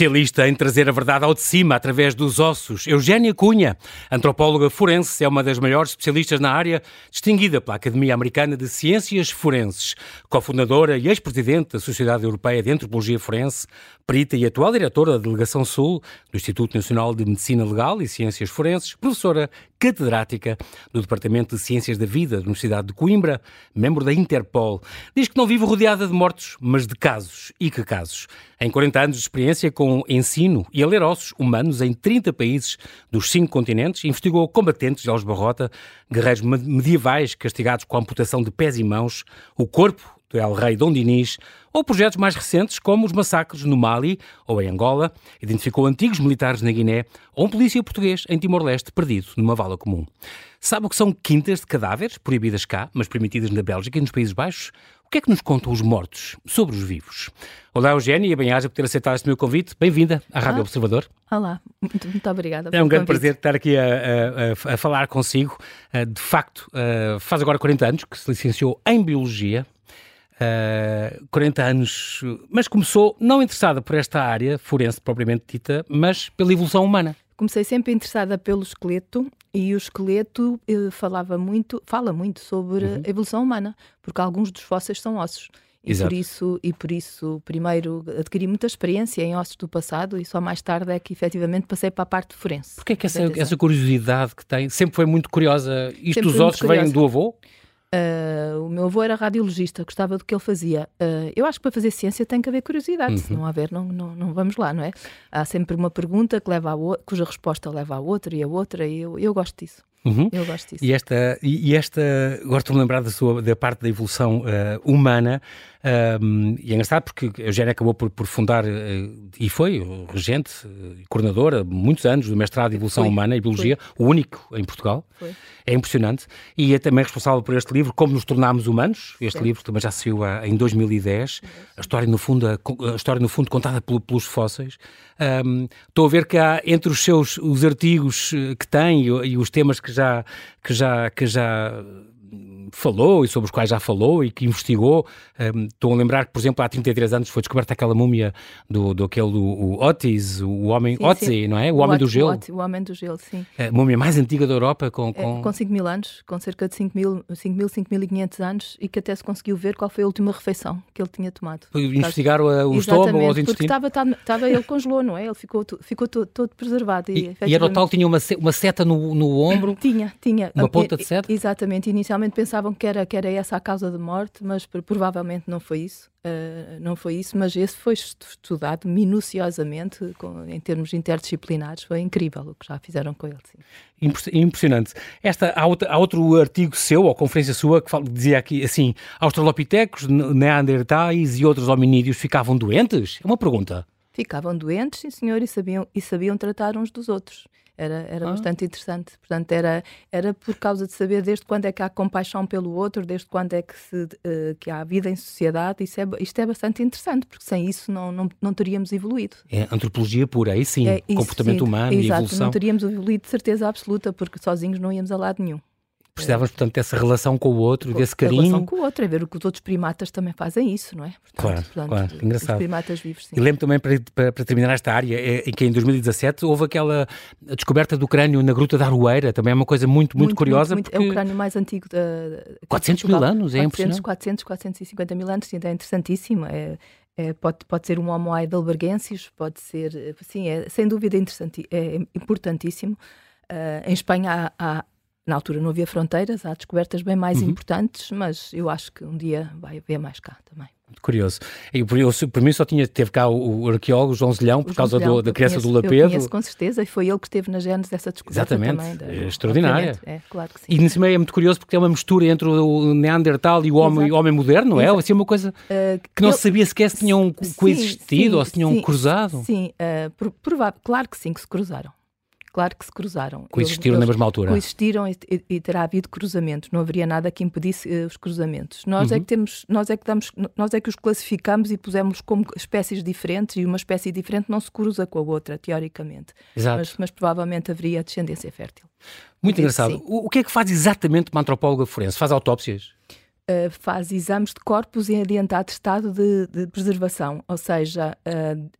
Especialista em trazer a verdade ao de cima através dos ossos, Eugénia Cunha, antropóloga forense, é uma das maiores especialistas na área, distinguida pela Academia Americana de Ciências Forenses, cofundadora e ex-presidente da Sociedade Europeia de Antropologia Forense, perita e atual diretora da Delegação Sul do Instituto Nacional de Medicina Legal e Ciências Forenses, professora catedrática do Departamento de Ciências da Vida da Universidade de Coimbra, membro da Interpol. Diz que não vive rodeada de mortos, mas de casos. E que casos? Em 40 anos de experiência com ensino e a ler ossos humanos em 30 países dos cinco continentes, investigou combatentes de Alves Barrota, guerreiros medievais castigados com a amputação de pés e mãos, o corpo do El Rei Dom Dinis, ou projetos mais recentes como os massacres no Mali ou em Angola, identificou antigos militares na Guiné ou um polícia português em Timor-Leste perdido numa vala comum. Sabe o que são quintas de cadáveres, proibidas cá, mas permitidas na Bélgica e nos Países Baixos? O que é que nos contam os mortos sobre os vivos? Olá, Eugénia, bem-aja por ter aceitado este meu convite. Bem-vinda à Rádio ah, Observador. Olá, muito, muito obrigada. É um grande prazer estar aqui a, a, a falar consigo. Ah, de facto, ah, faz agora 40 anos que se licenciou em Biologia. Uh, 40 anos, mas começou não interessada por esta área forense propriamente dita, mas pela evolução humana. Comecei sempre interessada pelo esqueleto e o esqueleto eh, falava muito, fala muito sobre uhum. a evolução humana, porque alguns dos fósseis são ossos. E por, isso, e por isso, primeiro adquiri muita experiência em ossos do passado e só mais tarde é que efetivamente passei para a parte forense. Porquê é que essa, essa curiosidade que tem? Sempre foi muito curiosa. Isto sempre dos ossos vêm do avô? Uh, o meu avô era radiologista, gostava do que ele fazia. Uh, eu acho que para fazer ciência tem que haver curiosidade, uhum. se não houver, não, não, não, vamos lá, não é? Há sempre uma pergunta que leva a cuja resposta leva a outra e a outra, e eu, eu gosto disso. Uhum. Eu gosto disso. E esta, e esta gosto de lembrar da, sua, da parte da evolução uh, humana, um, e é engraçado porque a Eugénia acabou por, por fundar, uh, e foi regente, uh, coordenadora, muitos anos do mestrado de Evolução foi, Humana e Biologia, foi. o único em Portugal. Foi. É impressionante. E é também responsável por este livro, Como Nos Tornámos Humanos. Este Sim. livro também já saiu em 2010. A história, no fundo, a, a história, no fundo, contada pelos fósseis. Um, estou a ver que há entre os seus os artigos que tem e, e os temas que já, que já, que já falou e sobre os quais já falou e que investigou. Um, estou a lembrar que, por exemplo, há 33 anos foi descoberta aquela múmia do, do aquele, do, o Otis, o homem, sim, Otzi, sim. não é? O, o homem do gelo. O, homem do gelo, sim. A múmia mais antiga da Europa com... Com, é, com 5 mil anos, com cerca de 5 mil, 5 mil, 5.500 anos e que até se conseguiu ver qual foi a última refeição que ele tinha tomado. Investigar o, o estômago ou os intestinos? porque estava, estava, ele congelou, não é? Ele ficou, ficou todo, todo preservado. E, e, e era o tal que tinha uma, uma seta no, no ombro? Tinha, tinha. Uma ponta de seta? Exatamente. Inicialmente pensavam que era, que era essa a causa de morte, mas provavelmente não foi isso. Uh, não foi isso, mas esse foi estudado minuciosamente com, em termos interdisciplinares. Foi incrível o que já fizeram com ele. Sim. Impressionante. Esta, há, outra, há outro artigo seu, ou conferência sua, que fala, dizia aqui assim: australopitecos, neandertais e outros hominídeos ficavam doentes? É uma pergunta. Ficavam doentes, sim senhor, e sabiam, e sabiam tratar uns dos outros. Era, era ah. bastante interessante. Portanto, era, era por causa de saber desde quando é que há compaixão pelo outro, desde quando é que, se, uh, que há vida em sociedade. Isso é, isto é bastante interessante, porque sem isso não, não, não teríamos evoluído. É antropologia pura, aí sim, é, comportamento sim, humano exato, e evolução. Não teríamos evoluído de certeza absoluta, porque sozinhos não íamos a lado nenhum. Precisávamos, portanto, dessa relação com o outro, com, desse carinho. relação com o outro, é ver o que os outros primatas também fazem isso, não é? Portanto, claro, portanto, claro, engraçado. Os primatas vivos, sim. E lembro também, para, para, para, terminar esta área, é, em que em 2017 houve aquela descoberta do crânio na Gruta da Aroeira, também é uma coisa muito, muito, muito curiosa. Muito, porque... É o crânio mais antigo da... 400 mil anos, é 400, 400, 450 mil anos, é interessantíssimo, é... É, pode, pode ser um Homo heidelbergensis, pode ser, sim, é sem dúvida interessante, é importantíssimo. Uh, em Espanha há, há, na altura não havia fronteiras, há descobertas bem mais uhum. importantes, mas eu acho que um dia vai haver mais cá também. Muito curioso. Eu, eu, por mim só tinha, teve cá o, o arqueólogo João Zelhão, por causa do, da criança do Lapedo. Eu conheço com certeza, e foi ele que esteve na gênese dessa descoberta Exatamente. também. Da, é extraordinária. É, claro que sim. E nesse meio é muito curioso porque é uma mistura entre o Neandertal e o homem, o homem moderno, não é? Exato. Assim, uma coisa uh, que não se sabia sequer se tinham coexistido sim, ou se tinham sim, cruzado. Sim, uh, provável, claro que sim, que se cruzaram. Claro que se cruzaram. Coexistiram eles, na mesma altura. Coexistiram e, e, e, terá havido cruzamentos. Não haveria nada que impedisse uh, os cruzamentos. Nós uhum. é que temos, nós é que damos, nós é que os classificamos e pusemos como espécies diferentes e uma espécie diferente não se cruza com a outra, teoricamente. Exato. Mas, mas provavelmente haveria descendência fértil. Muito engraçado. O, o, que é que faz exatamente uma antropóloga forense? Faz autópsias? Uh, faz exames de corpos em adiantado estado de, de preservação, ou seja, uh,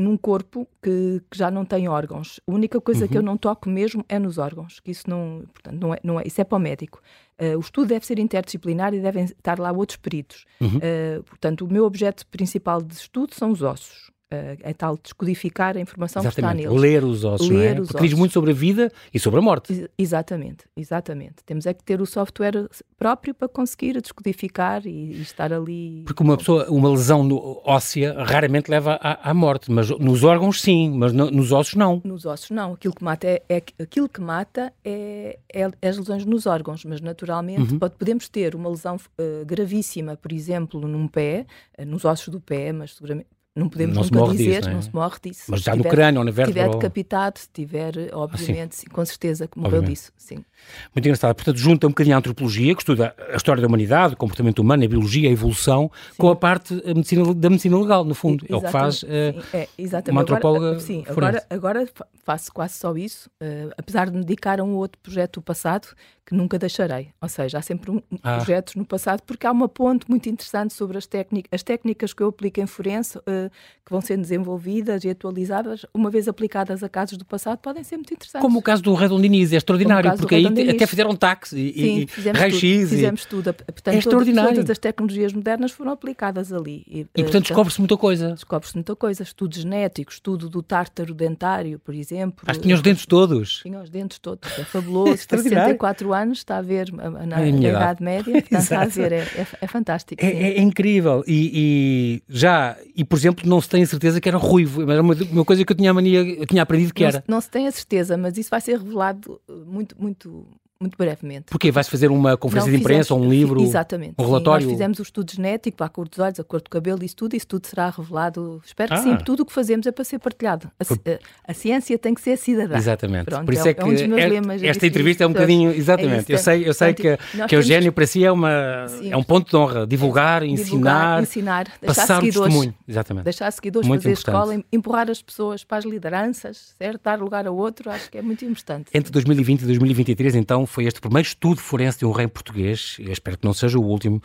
num corpo que, que, já não tem órgãos. A única coisa uhum. que eu uhum. não toco mesmo é nos órgãos, que isso não, portanto, não é, não é isso é para o médico. Uh, o estudo deve ser interdisciplinar e devem estar lá outros peritos. Uhum. Uh, portanto, o meu objeto principal de estudo são os ossos é tal descodificar a informação exatamente. que está neles. Ler os ossos, Ler não é? Os Porque ossos. diz muito sobre a vida e sobre a morte. exatamente, exatamente. Temos é que ter o software próprio para conseguir descodificar e, e estar ali. Porque uma pessoa, uma lesão óssea raramente leva à, à morte, mas nos órgãos sim, mas no, nos ossos não. Nos ossos não. Aquilo que mata é, é aquilo que mata é, é, as lesões nos órgãos, mas naturalmente uhum. pode, podemos ter uma lesão uh, gravíssima, por exemplo, num pé, uh, nos ossos do pé, mas seguramente não podemos não nunca dizer, disso, não, é? não, se morre disso. Mas já se no tiver, crânio ou na vértebra. Se estiver decapitado, se tiver, obviamente, ah, sim. com certeza que morreu obviamente. disso, sim. Muito engraçado. Portanto, junta um bocadinho a antropologia, que estuda a história da humanidade, o comportamento humano, a biologia, a evolução, sim. com a parte a medicina, da medicina legal, no fundo. É o que faz uh, é, uma antropóloga agora, Sim, agora, agora, faço quase só isso, uh, apesar de me dedicar a um outro projeto do passado, que nunca deixarei. Ou seja, há sempre um, ah. projetos no passado, porque há uma ponte muito interessante sobre as técnicas, as técnicas que eu aplico em forense, uh, que vão sendo desenvolvidas e atualizadas, uma vez aplicadas a casos do passado, podem ser muito interessantes. Como o caso do Redondiniz, é extraordinário, porque aí até fizeram táxi e, e raio-x. Fizemos tudo. Portanto, é extraordinário. Todas, as tecnologias modernas foram aplicadas ali. E, e portanto, portanto descobre-se muita coisa. Descobre-se muita coisa. Estudo genético, estudo do tártaro dentário, por exemplo. Acho que tinha os dentes todos. Tinha os dentes todos. É fabuloso. É 64 anos, está a ver na, na Idade Média, portanto, está a ver, é, é, é fantástico. É, é, incrível. E, e, já, e por exemplo, não se tem a certeza que era ruivo, mas era uma, uma coisa que eu tinha a mania, eu tinha aprendido que não era. Se, não se tem a certeza, mas isso vai ser revelado muito, muito muito brevemente. Porquê? Vais fazer uma conferência não, de imprensa, fizemos, um livro, exatamente, um relatório? Sim, nós fizemos o estudo genético, a cor dos olhos, a cor do cabelo, isso tudo, isso tudo será revelado. Espero que ah. sim, tudo o que fazemos é para ser partilhado. A, Por... a, ciência tem que ser cidadã. Exatamente. Pronto, Por isso é, é que é um é, lemas, esta entrevista é um bocadinho, exatamente, é eu sei, eu sei Portanto, que, que Eugénio para si é, uma, é um ponto de honra, divulgar, é, ensinar, ensinar passar o testemunho. Exatamente. Deixar seguidores, muito fazer importante. escola, empurrar as pessoas para as lideranças, certo? dar lugar a outro, acho que é muito importante. Entre 2020 e 2023, então, foi este primeiro estudo estudo forense de um rei português, eu espero que não seja o último.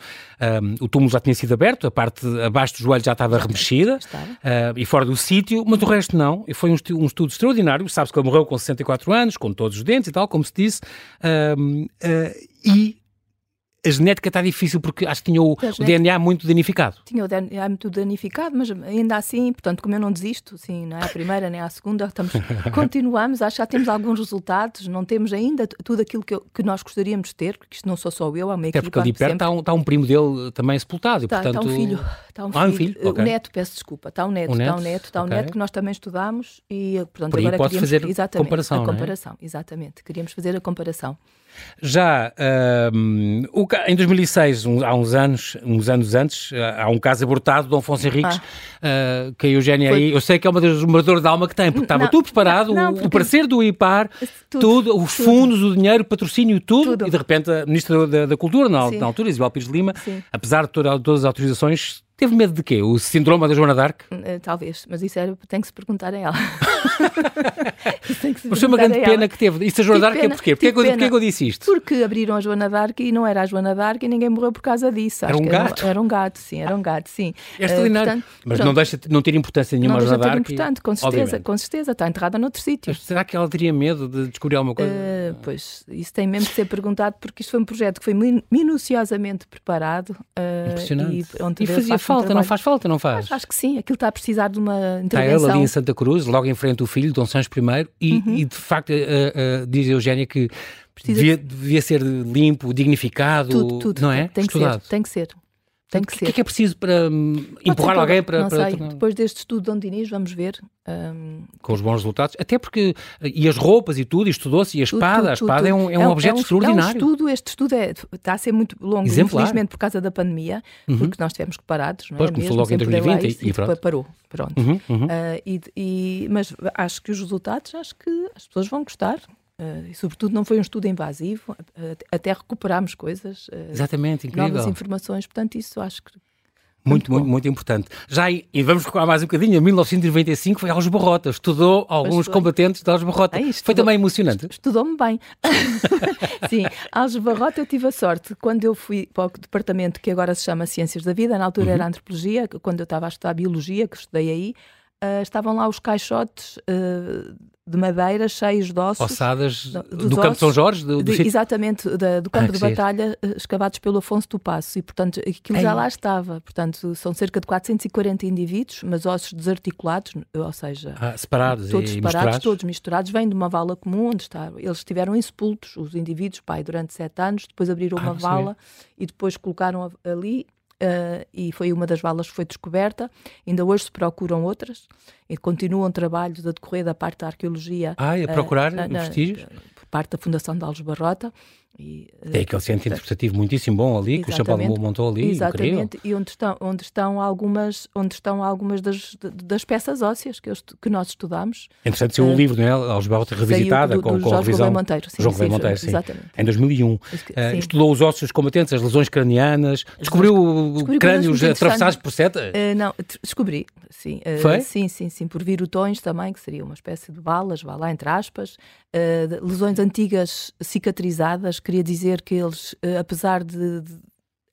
Um, o túmulo já tinha sido aberto, a parte abaixo do joelho já estava remexida uh, e fora do sítio, mas o resto não. E foi um, um estudo extraordinário. Sabe-se que ele morreu com 64 anos, com todos os dentes e tal, como se disse. Um, uh, e a genética está difícil porque acho que tinha o, o DNA muito danificado. Tinha o DNA muito danificado, mas ainda assim, portanto, como eu não desisto, sim, não é a primeira nem a segunda, estamos, continuamos, acho que já temos alguns resultados, não temos ainda tudo aquilo que, eu, que nós gostaríamos de ter, porque isto não sou só eu, há uma equipe. Até porque ali perto está um, está um primo dele também sepultado. Está, portanto... está um filho. Está um filho. Ah, um filho? Okay. O neto, peço desculpa, está um neto, um neto? está um neto, está um okay. neto que nós também estudámos e, portanto, Por agora pode queríamos fazer comparação, a comparação, é? exatamente, queríamos fazer a comparação. Já um, o, em 2006, um, há uns anos, uns anos antes, há um caso abortado de Dom Afonso Henriques, ah. uh, que a Eugénia aí, eu sei que é uma das moradoras da alma que tem, porque estava tudo preparado, não, não, o, parecer do IPAR, tudo, tudo os tudo. fundos, o dinheiro, o patrocínio, tudo, tudo, e de repente a Ministra da, da Cultura, na, na, altura, Isabel Pires Lima, Sim. apesar de toda, todas as autorizações, Teve medo de quê? O síndrome da Joana d'Arc? Uh, talvez, mas isso era, tem que se perguntar a ela. mas foi uma grande pena que teve. Isso a Joana d'Arc é porquê? Porquê, que eu disse isto? Porque abriram a Joana d'Arc e não era a Joana d'Arc e ninguém morreu por causa disso. Era um gato? Era, um gato, sim, era um gato, sim. É extraordinário. Uh, mas pronto, não deixa de não ter importância nenhuma a Joana d'Arc. Não importante, com certeza, obviamente. com certeza. Está enterrada noutro sítio. será que ela teria medo de descobrir alguma coisa? Uh, pois, isso tem mesmo que ser perguntado porque isto foi um projeto que foi minuciosamente preparado. Impressionante. E, e fazia falta, não faz falta? não faz? Acho que sim, aquilo está a precisar de uma intervenção. Está ele ali em Santa Cruz, logo em frente o filho, Dom Sancho I, e, uhum. e de facto uh, uh, diz a Eugénia que devia, devia, ser limpo, dignificado, tudo, tudo. não é? Tem Estudado. que ser, tem que ser. Tem que o que é que é preciso para hum, empurrar alguém para... Não para, sei, depois deste estudo de Dom Dinis, vamos ver. Um... Com os bons resultados, até porque, e as roupas e tudo, estudou-se, e a espada, tudo, tudo, a espada é um, é um, é um objeto é um, extraordinário. É um estudo, este estudo é, está a ser muito longo, Exemplar. infelizmente por causa da pandemia, uhum. porque nós tivemos que parados, não é? Pois, começou logo em 2020 e, e pronto. parou, pronto. Uhum, uhum. Uh, e, e, mas acho que os resultados, acho que as pessoas vão gostar. Uh, e, sobretudo, não foi um estudo invasivo, uh, até recuperámos coisas. Uh, Exatamente, incrível. Novas informações, portanto, isso acho que muito, muito, muito importante. Já, e vamos recuar mais um bocadinho, em 1995 foi aos Barrota, estudou alguns combatentes de Alves Barrota. Ai, foi também emocionante? Estudou-me bem. Sim, Alves Barrota eu tive a sorte, quando eu fui para o departamento que agora se chama Ciências da Vida, na altura uhum. era Antropologia, quando eu estava a estudar Biologia, que estudei aí, uh, estavam lá os caixotes uh, de madeira cheios de ossos. Ossadas do, do Campo de São Jorge? Do, do de, exatamente, da, do campo ah, de batalha escavados pelo Afonso do Passo. E, portanto, aquilo Ei. já lá estava. Portanto, são cerca de 440 indivíduos, mas ossos desarticulados, ou seja... Ah, separados todos separados, misturados? todos misturados. Vêm de uma vala comum onde está. Eles estiveram expultos, os indivíduos, pai, durante sete anos. Depois abriram ah, uma vala e depois colocaram ali Uh, e foi uma das valas que foi descoberta. Ainda hoje se procuram outras e continuam trabalhos a decorrer da parte da arqueologia. Ah, a procurar uh, vestígios? Por parte da Fundação de Alves Barrota. E, uh, Tem aquele centro interpretativo muitíssimo bom ali, que o Chapéu montou ali. Exatamente, e onde estão, onde estão algumas, onde estão algumas das, das peças ósseas que, eu, que nós estudamos. Interessante ser um uh, livro, não é? Alves Barrota revisitada, do, do, com, do com a revisão. Monteiro, sim, João sim, Monteiro, sim. Exatamente. Em 2001. Uh, estudou os ossos combatentes, as lesões cranianas, descobriu descobri crânios atravessados por setas? Uh, não, descobri, sim. Foi? Sim, sim, sim, por virutões também, que seria uma espécie de balas, vá lá, entre aspas, lesões antigas cicatrizadas, queria dizer que eles, uh, apesar, de, de,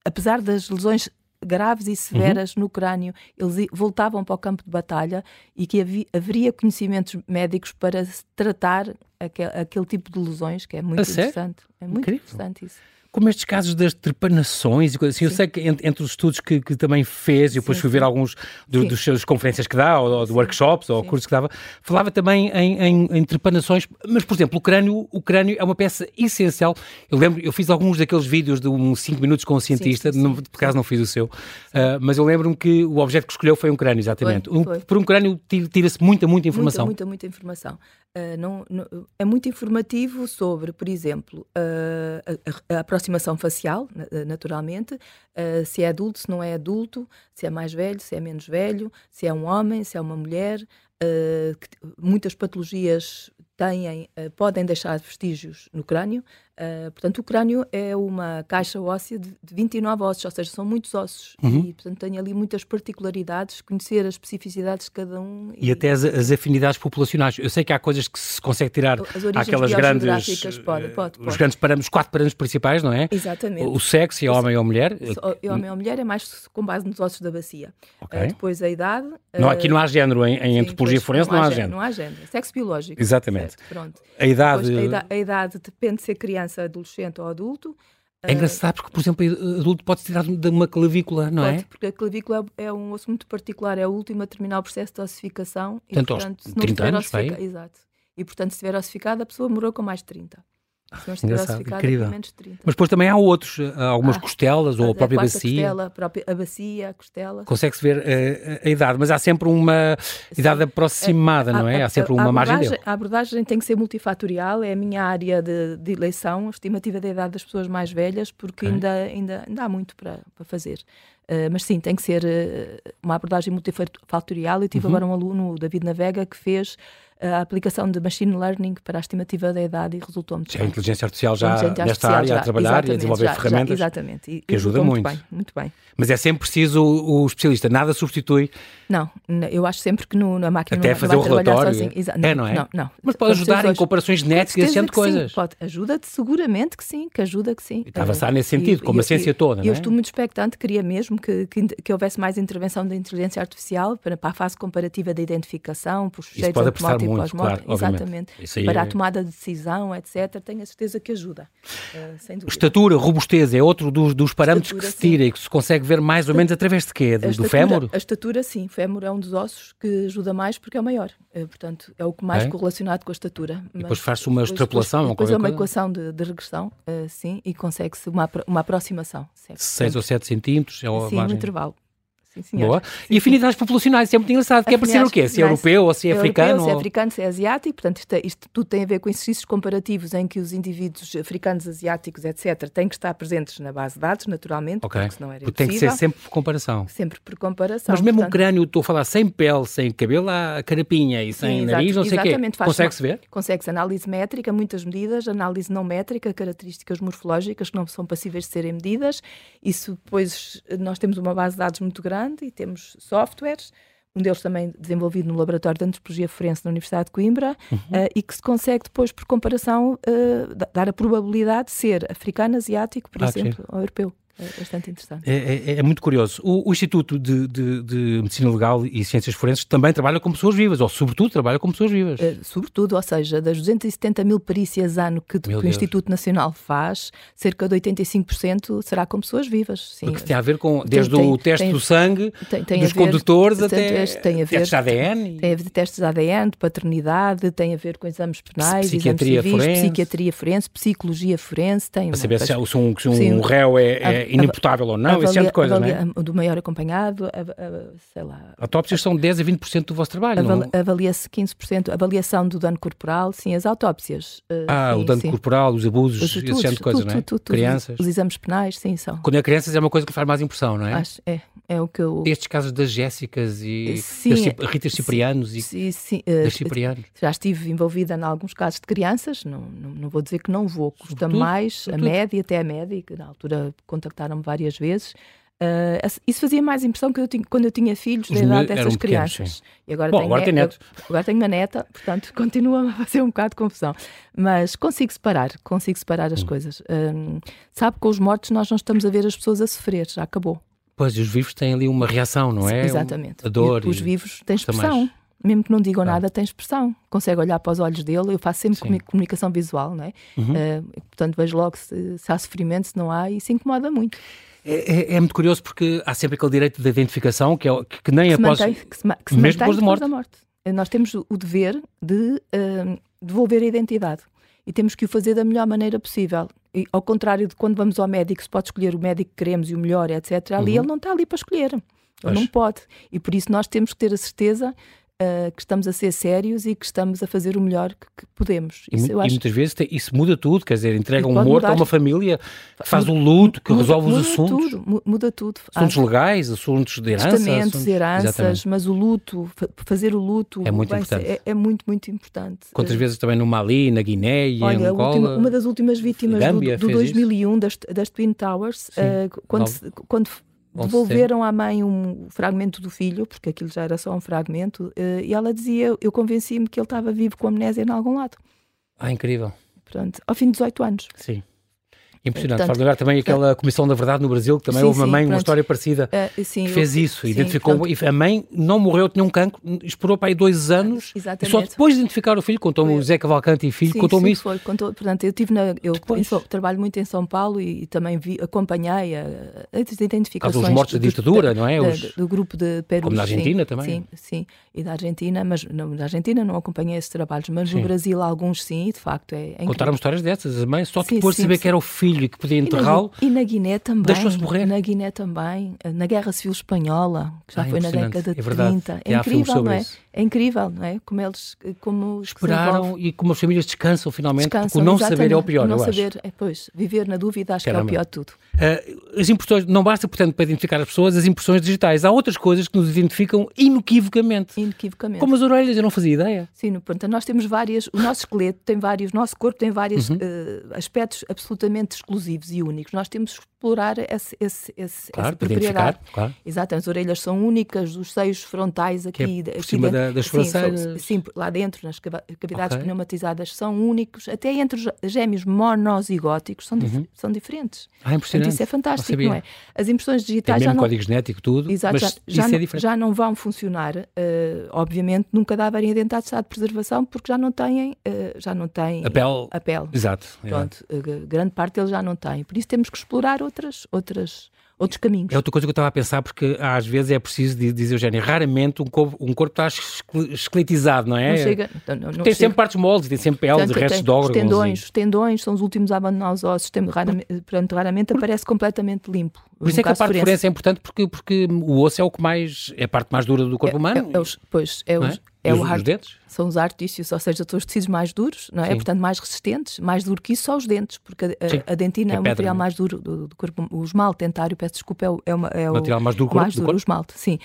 apesar das lesões graves e severas uhum. no crânio, eles voltavam para o campo de batalha e que havia, haveria conhecimentos médicos para tratar aquel, aquele tipo de lesões, que é muito interessante. É muito Incrível. interessante isso como estes casos das trepanações e coisas assim. Sim. Eu sei que entre, entre, os estudos que, que também fez, e depois sim, fui ver alguns do, dos seus conferências que dá, ou, ou de workshops, ou cursos que dava, falava também em, em, em, trepanações. Mas, por exemplo, o crânio, o crânio é uma peça essencial. Eu lembro, eu fiz alguns daqueles vídeos de uns 5 minutos com um cientista, não, por acaso não fiz o seu, uh, mas eu lembro-me que o objeto que escolheu foi um crânio, exatamente. Foi, foi. Um, por um crânio tira-se muita, muita informação. Muita, muita, muita informação. Uh, não, não, é muito informativo sobre, por exemplo, uh, a, a, aproximação facial, eh, naturalmente, se é adulto, se não é adulto, se é mais velho, se é menos velho, se é um homem, se é uma mulher. Muitas patologias têm, podem deixar vestígios no crânio. Uh, portanto, o crânio é uma caixa óssea de, de 29 ossos, ou seja, são muitos ossos. Uhum. E, portanto, tem ali muitas particularidades, conhecer as especificidades de cada um. E, e até as, as, afinidades populacionais. Eu sei que há coisas que se consegue tirar aquelas grandes. Pode, pode, pode. Os grandes parâmetros, os quatro parâmetros principais, não é? Exatamente. O sexo, e homem ou mulher. E homem ou mulher é mais com base nos ossos da bacia. Okay. Uh, depois a idade. Não, aqui não há género, em, em sim, antropologia forense não, não, há género. Não há género. Sexo biológico. Exatamente. Certo, pronto. A idade. Depois, a idade. A idade depende de ser criança, adolescente adolescente ou adulto. É engraçado porque, por exemplo, adulto pode tirar de uma clavícula, não pode, é? porque a clavícula é um osso muito particular, é o último a terminar o processo de ossificação. Tanto e, portanto, aos 30 anos, ossifica... Exato. E, portanto, se estiver ossificada, a pessoa morou com mais de 30. Se estiver ossificada, incrível. menos de 30. Mas depois também há outros, algumas ah, costelas ou a própria bacia. Costela, a, própria, a bacia, a costela. Consegue-se ver uh, a idade, mas há sempre uma Sim. idade aproximada, não é? Há sempre uma margem dele. A abordagem tem que ser multifatorial, é a minha área de, de eleição, a estimativa da idade das pessoas mais velhas, porque okay. ainda, ainda, ainda há muito para, para fazer. Uh, mas sim, tem que ser uh, uma abordagem multifatorial. Eu tive uhum. agora um aluno, o David Navega, que fez a aplicação de machine learning para a estimativa da idade e resultou muito já bem. A inteligência artificial já inteligência nesta área já, a trabalhar e a desenvolver já, ferramentas. Exatamente. E, que ajuda muito. Muito bem, muito bem. Mas é sempre preciso o, o especialista, nada substitui. Não, eu acho sempre que no, na máquina Até não, fazer não o relatório. Não, é, não é? Não, não. Mas pode, ajudar em comparações genéticas e coisas. Sim, pode. Ajuda-te seguramente que sim, que ajuda que sim. está a avançar nesse sentido, e, como e, a ciência toda, E eu é? estou muito expectante, queria mesmo que, que, que, houvesse mais intervenção da inteligência artificial para, para a fase comparativa da identificação, para os sujeitos pode muito, claro, Exatamente. Para é... a tomada de decisão, etc. Tenho a certeza que ajuda. Uh, sem dúvida. Estatura, robustez é outro dos, dos parâmetros estatura, que se tira sim. e que se consegue ver mais ou menos através de quê? Do, estatura, fémur? A estatura, sim. O fémur é um dos ossos que ajuda mais porque é o maior. Uh, portanto, é o que mais é? correlacionado com a estatura. Depois faz-se uma extrapolação? Depois, depois é uma equação de, de regressão, uh, sim, e consegue-se uma, uma aproximação. 6 ou 7 centímetros é o Sim, margem. um intervalo. Sim, Boa. Sim, e afinidades sim. populacionais, isso é muito engraçado. Quer parecer o quê? Se é europeu ou se é, é africano? Europeu, ou... Se é africano, se é asiático. Portanto, isto, é, isto, tudo tem a ver com exercícios comparativos em que os indivíduos africanos, asiáticos, etc., têm que estar presentes na base de dados, naturalmente, okay. porque senão era porque Tem que ser sempre por comparação. Sempre por comparação. Mas mesmo portanto... o crânio, estou a falar sem pele, sem cabelo, há carapinha e sem nariz, não sei o quê. Consegue-se ver? Consegue-se análise métrica, muitas medidas, análise não métrica, características morfológicas que não são passíveis de serem medidas. Isso, depois, nós temos uma base de dados muito grande e temos softwares, um deles também desenvolvido no Laboratório de Antropologia Forense da Universidade de Coimbra, uhum. uh, e que se consegue depois, por comparação, uh, dar a probabilidade de ser africano, asiático, por ah, exemplo, ou europeu. É bastante interessante. É, é, é muito curioso. O, o Instituto de, de, de, Medicina Legal e Ciências Forenses também trabalha com pessoas vivas, ou sobretudo trabalha com pessoas vivas. Uh, sobretudo, ou seja, das 270 mil perícias ano que, que o Instituto Nacional faz, cerca de 85% será com pessoas vivas. Sim. Porque tem a ver com, desde tem, o teste tem, do sangue, tem, dos ver, condutores até tem a ver, testes de ADN. Tem a ver testes de ADN, de paternidade, tem a ver com exames penais, psiquiatria exames civis, forense. psiquiatria forense, psicologia forense. Tem Para saber se, se um, se um réu é, é inimputável ou não, avalia, esse tipo de coisa, avalia, não é? Do maior acompanhado, sei lá. Autópsias são 10 a 20% do vosso trabalho, aval, não? Avalia-se 15%, avaliação do dano corporal, sim, as autópsias. Uh, ah, sim, o dano sim. corporal, os abusos, os, esse tipo de coisa, não é? Tudo, tudo, crianças. Os exames penais, sim, são. Quando é crianças é uma coisa que faz mais impressão, não é? Acho, é, é o que eu... Estes casos das Jéssicas e sim, das Ritas Ciprianos e sim, sim, das Ciprianos. Já estive envolvida em alguns casos de crianças, não, não, não vou dizer que não vou, custa mais, a média, até a média, que na altura contactaram-me várias vezes, Uh, isso fazia mais impressão que eu tinha, quando eu tinha filhos da idade dessas crianças. E agora, Bom, tenho, agora, neto. agora tenho uma neta, portanto continua a fazer um bocado de confusão. Mas consigo separar, consigo separar as hum. coisas. Um, sabe, com os mortos nós não estamos a ver as pessoas a sofrer, já acabou. Pois, e os vivos têm ali uma reação, não é? Exatamente. A dor. E os vivos têm expressão. Mesmo que não digam ah. nada, tem expressão. Consegue olhar para os olhos dele. Eu faço sempre Sim. comunicação visual, não é? Uhum. Uh, portanto, vejo logo se, se há sofrimento, se não há, e isso incomoda muito. É, é, é, muito curioso porque há sempre aquele direito de identificação que, é, que, que nem que após. Mantém, que se, que se mesmo depois, da morte. Eh, nós temos o dever de uh, devolver a identidade e temos que o fazer da melhor maneira possível. E, ao contrário de quando vamos ao médico, se pode escolher o médico que queremos e o melhor, etc., ali uhum. ele não está ali para escolher. Ele não pode. E por isso nós temos que ter a certeza uh, que estamos a ser sérios e que estamos a fazer o melhor que, que podemos. Isso, e, e muitas vezes isso muda tudo, quer dizer, entrega um morto mudar. a uma família que faz o luto, que muda, resolve muda os assuntos. Tudo, muda tudo. Assuntos Há, legais, assuntos de herança. Testamentos, assuntos, heranças, exatamente. mas o luto, fazer o luto é muito importante. É, é, muito, muito importante. Quantas uh, vezes também no Mali, na Guiné e Olha, em Angola? Última, uma das últimas vítimas Gâmbia do, do 2001 das, das Twin Towers, uh, quando, quando Devolveram à mãe um fragmento do filho, porque aquilo já era só um fragmento, eh, e ela dizia: Eu convenci-me que ele estava vivo com amnésia em algum lado. Ah, incrível. Pronto, ao fim de 18 anos. Sim. Impressionante. Portanto, Faz lembrar também aquela Comissão da Verdade no Brasil, que também sim, houve uma mãe, sim, uma história parecida, uh, sim, que fez isso, identificou. Pronto. A mãe não morreu, tinha um cancro, esperou para aí dois anos, Exatamente. e só depois de identificar o filho, contou-me o Zé Cavalcante e filho, contou-me isso. Foi, contou, portanto, eu tive na, eu trabalho muito em São Paulo e, e também vi, acompanhei a, as identificações. os mortos da ditadura, não é? Os, do grupo de Peru. Como na Argentina também. Sim, sim, e da Argentina, mas não, na Argentina não acompanhei esses trabalhos, mas no Brasil alguns sim, de facto é, é Contaram histórias dessas, a mãe, só depois de saber que era o filho e que podia enterrar e na Guiné também. Deixou-se morrer. Na Guiné também. Na Guerra Civil Espanhola, que já ah, foi na década de é 30. É incrível, não é? Isso. É incrível, não é? Como eles. Como Esperaram e como as famílias descansam finalmente, descansam, porque o não saber é o pior, não saber, acho. É, pois, viver na dúvida acho Caramba. que é o pior de tudo. Uh, as impressões, não basta, portanto, para identificar as pessoas, as impressões digitais. Há outras coisas que nos identificam inequivocamente. Inequivocamente. Como as orelhas, eu não fazia ideia. Sim, no, portanto, nós temos várias, o nosso esqueleto tem vários, o nosso corpo tem vários uhum. uh, aspectos absolutamente exclusivos e únicos. Nós temos que explorar esse, esse, esse, claro, essa propriedade. Claro. Exato, as orelhas são únicas, os seios frontais aqui, que é aqui dentro, da, das sobrancelhas. Sim, sim, lá dentro, nas cavidades okay. pneumatizadas, são únicos. Até entre os gêmeos monozigóticos são, uhum. dif são diferentes. Ah, impressionante. Portanto, isso é fantástico não é? As impressões digitais Tem mesmo já não, código genético, tudo, exato, já, já, não, é já não vão funcionar, uh, obviamente, nunca dá varinha dentada de estado de preservação, porque já não têm, uh, já não têm a pele. A pele. Exato. Pronto, uh, grande parte deles já não têm. Por isso temos que explorar outras, outras outros caminhos. É outra coisa que eu estava a pensar, porque às vezes é preciso, dizer Eugénia, raramente um corpo, um corpo está esqueletizado, não é? Não chega. Não, não tem chega. sempre partes moles, tem sempre peles, Portanto, restos de órgãos. Os tendões, os tendões são os últimos a abandonar os ossos, tem, raramente, portanto, raramente aparece completamente limpo. Por isso é que a parte de forense é importante, porque, porque o osso é o que mais, é a parte mais dura do corpo é, humano. É, é os, pois, é, os, é, é os, os dentes? São os artícios, ou seja, são os tecidos mais duros, não é? Sim. Portanto, mais resistentes, mais duro que isso só os dentes, porque a, a dentina é, é o material mais duro do, do, corpo. O esmalte dentário, peço desculpa, é o, é, uma, é o material mais duro, mais duro, do corpo? o esmalte, sim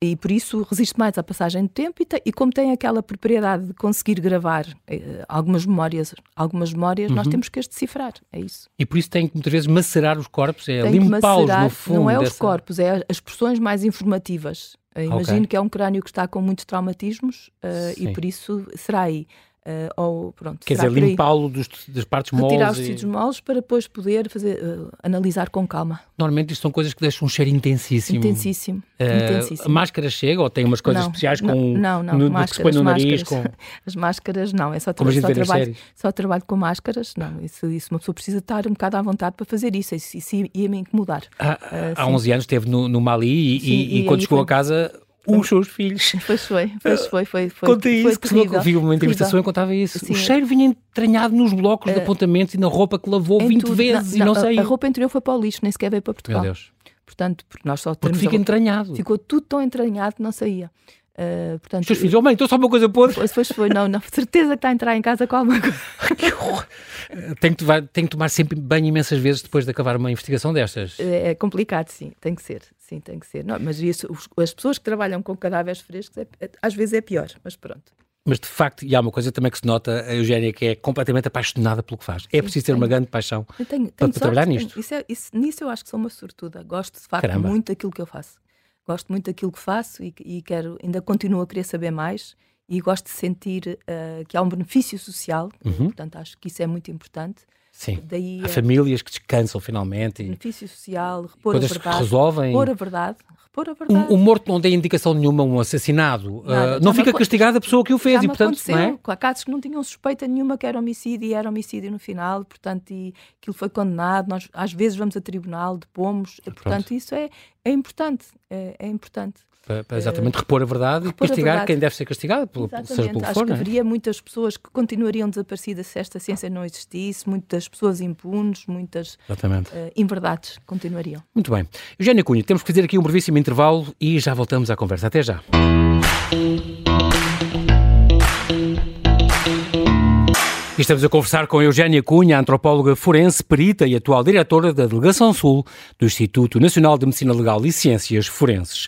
e por isso resiste mais à passagem do tempo e, te, e como tem aquela propriedade de conseguir gravar eh, algumas memórias, algumas memórias, uhum. nós temos que as decifrar, é isso. E por isso tem que muitas vezes macerar os corpos, é limpá-los no fundo. Não é dessa... os corpos, é as expressões mais informativas. Imagino okay. que é um crânio que está com muitos traumatismos uh, e por isso será aí. Uh, ou, pronto, Quer dizer, limpá-lo das partes moles. Retirar os tecidos e... moles para depois poder fazer, uh, analisar com calma. Normalmente isto são coisas que deixam um cheiro intensíssimo. Intensíssimo. Uh, intensíssimo. A máscara chega ou tem umas coisas não, especiais não, com não, não, no, máscaras, que se põe no nariz? Com... As máscaras não, é só, tra só, trabalho, só trabalho com máscaras. Não, isso, isso uma pessoa precisa estar um bocado à vontade para fazer isso. Isso, isso ia-me incomodar. Há, há 11 anos esteve no, no Mali e, sim, e, e quando chegou foi... a casa os seus filhos. Pois foi, pois foi, foi. foi Conta isso, que terrível, vi uma entrevista sua e contava isso. Sim. O cheiro vinha entranhado nos blocos uh, de eh, apontamentos e na roupa que lavou 20 tudo. vezes não, e não, não saiu. A roupa interior foi para o lixo, nem sequer veio para Portugal. Meu Deus. Portanto, porque nós só Porque fica a... entranhado. Ficou tudo tão entranhado que não saía. Uh, portanto, Os teus filhos, oh mãe, estou só uma coisa podre. Pois, pois foi, não, não, certeza que está a entrar em casa com alguma coisa. que horror. Tenho que, tomar, tenho que tomar sempre banho imensas vezes depois de acabar uma investigação destas. É, é complicado, sim, tem que ser. Sim, tem que ser. Não, mas isso, os, as pessoas que trabalham com cadáveres frescos, é, é, às vezes é pior, mas pronto. Mas de facto, e há uma coisa também que se nota, a Eugénia, que é completamente apaixonada pelo que faz. É preciso ter tenho, uma grande paixão tenho, tenho para, para trabalhar nisto. Isso, é, isso nisso eu acho que sou uma sortuda. Gosto de facto Caramba. muito daquilo que eu faço gosto muito daquilo que faço e, e quero, ainda continuo a querer saber mais e gosto de sentir uh, que há um benefício social, uhum. portanto acho que isso é muito importante. Sim. Daí, há famílias que descansam finalmente. Benefício social, repor coisas a verdade. Que resolvem. Repor a verdade. Repor a verdade. Um, um morto não tem indicação nenhuma, um assassinado. Nada, uh, não fica castigada a pessoa que o fez. E, portanto, não é? Há casos que não tinham suspeita nenhuma que era homicídio e era homicídio no final, portanto, e aquilo foi condenado. Nós às vezes vamos a tribunal, depomos. Portanto, isso é, é importante. É, é importante para, para exatamente uh, repor a verdade repor e castigar quem deve ser castigado, pelo, seja pelo Acho for. que é? haveria muitas pessoas que continuariam desaparecidas se esta ciência não existisse, muitas pessoas impunes, muitas uh, inverdades continuariam. Muito bem. Eugénia Cunha, temos que fazer aqui um brevíssimo intervalo e já voltamos à conversa. Até já. E estamos a conversar com Eugénia Cunha, antropóloga forense, perita e atual diretora da Delegação Sul do Instituto Nacional de Medicina Legal e Ciências Forenses.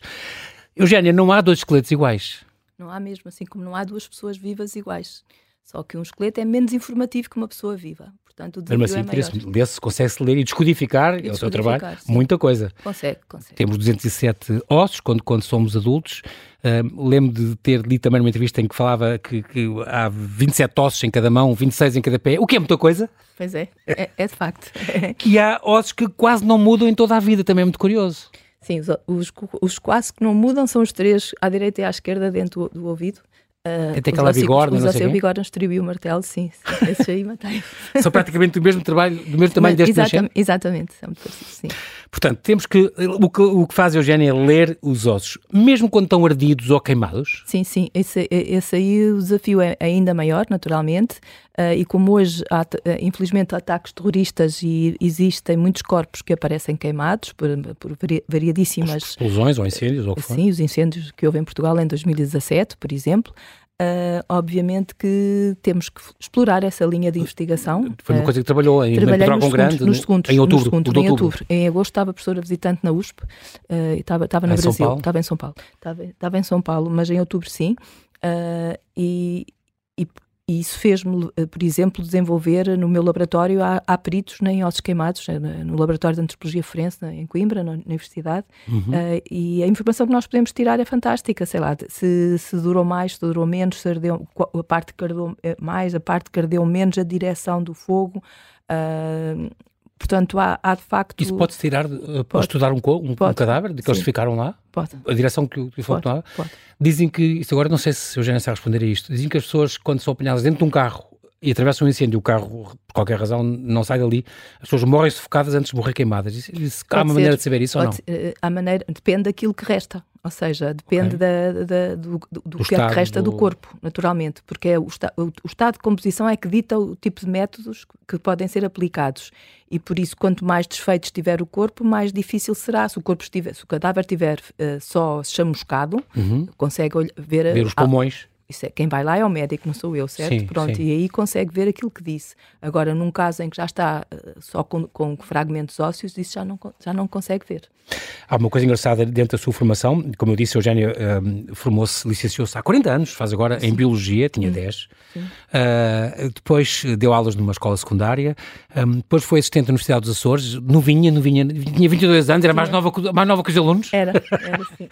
Eugénia, não há dois esqueletos iguais. Não há mesmo, assim como não há duas pessoas vivas iguais. Só que um esqueleto é menos informativo que uma pessoa viva. Portanto, o desafio assim, é maior. Lê-se, consegue-se ler e descodificar, e é o seu trabalho, sim. muita coisa. Consegue, consegue. Temos 207 ossos quando, quando somos adultos. Uh, lembro de ter lido também numa entrevista em que falava que, que, há 27 ossos em cada mão, 26 em cada pé, o que é muita coisa. Pois é, é, é de facto. que há ossos que quase não mudam em toda a vida, também é muito curioso. Sim, os, os, os quase que não mudam são os três à direita e à esquerda dentro do, do ouvido. Uh, tem aquela bigorna, não sei o bigorna, estribo o martelo, sim. sim esses aí matei. São praticamente do mesmo trabalho, do mesmo tamanho deste exatamente, exatamente, são muito parecidos, sim. Portanto, temos que o, que. o que faz a Eugénia é ler os ossos, mesmo quando estão ardidos ou queimados? Sim, sim. Esse, esse aí o desafio é ainda maior, naturalmente. Uh, e como hoje há, uh, infelizmente, ataques terroristas e existem muitos corpos que aparecem queimados por, por variadíssimas. explosões ou incêndios, ou que Sim, os incêndios que houve em Portugal em 2017, por exemplo. Uh, obviamente que temos que explorar essa linha de investigação. Foi uma uh, coisa que trabalhou em Portugal Grande, nos segundos, em outubro, segundos, em outubro. Em agosto estava professora visitante na USP, uh, estava, estava no em Brasil, estava em São Paulo, estava, estava em São Paulo, mas em outubro sim. e, e e isso fez-me, eh, por exemplo, desenvolver no meu laboratório, há, há peritos em ossos queimados, eh, no laboratório de antropologia forense em Coimbra, na Universidade, uhum. uh, e a informação que nós podemos tirar é fantástica, sei lá, se, se durou mais, se durou menos, se ardeu, a parte que ardeu mais, a parte que ardeu menos, a direção do fogo, uh, Portanto, há, há, de facto. Isso pode-se tirar uh, pode, estudar um, um, um cadáver de que eles ficaram lá? Pode. A direção que, foi tomada? Dizem que, isso agora não sei se o Eugênio sabe responder a isto, dizem que as pessoas, quando são apanhadas dentro de um carro e atravessam um incêndio, o carro, por qualquer razão, não sai dali, as pessoas morrem sufocadas antes de morrer queimadas. Isso, isso, há uma ser, maneira de saber isso ou não? Ser, há maneira, depende daquilo que resta. Ou seja, depende okay. da, da, do, do, do, que é que resta do... do... corpo, naturalmente, porque é o, o, o, estado de composição é que dita o tipo de métodos que podem ser aplicados. E por isso, quanto mais desfeitos tiver o corpo, mais difícil será. Se o corpo estiver, se o cadáver estiver uh, só chamuscado, uhum. consegue ver, ver os pulmões. Isso é, quem vai lá é o médico, não sou eu, certo? Sim, Pronto, sim. e aí consegue ver aquilo que disse. Agora, num caso em que já está uh, só com, com, fragmentos ósseos, isso já não, já não consegue ver. Há uma coisa engraçada dentro da sua formação, como eu disse, Eugénia um, formou-se, licenciou-se há 40 anos, faz agora sim. em Biologia, tinha sim. 10. Sim. Uh, depois deu aulas numa escola secundária, um, depois foi assistente na Universidade dos Açores, novinha, novinha, tinha 22 anos, era mais nova, mais nova que os alunos. Era, era sim.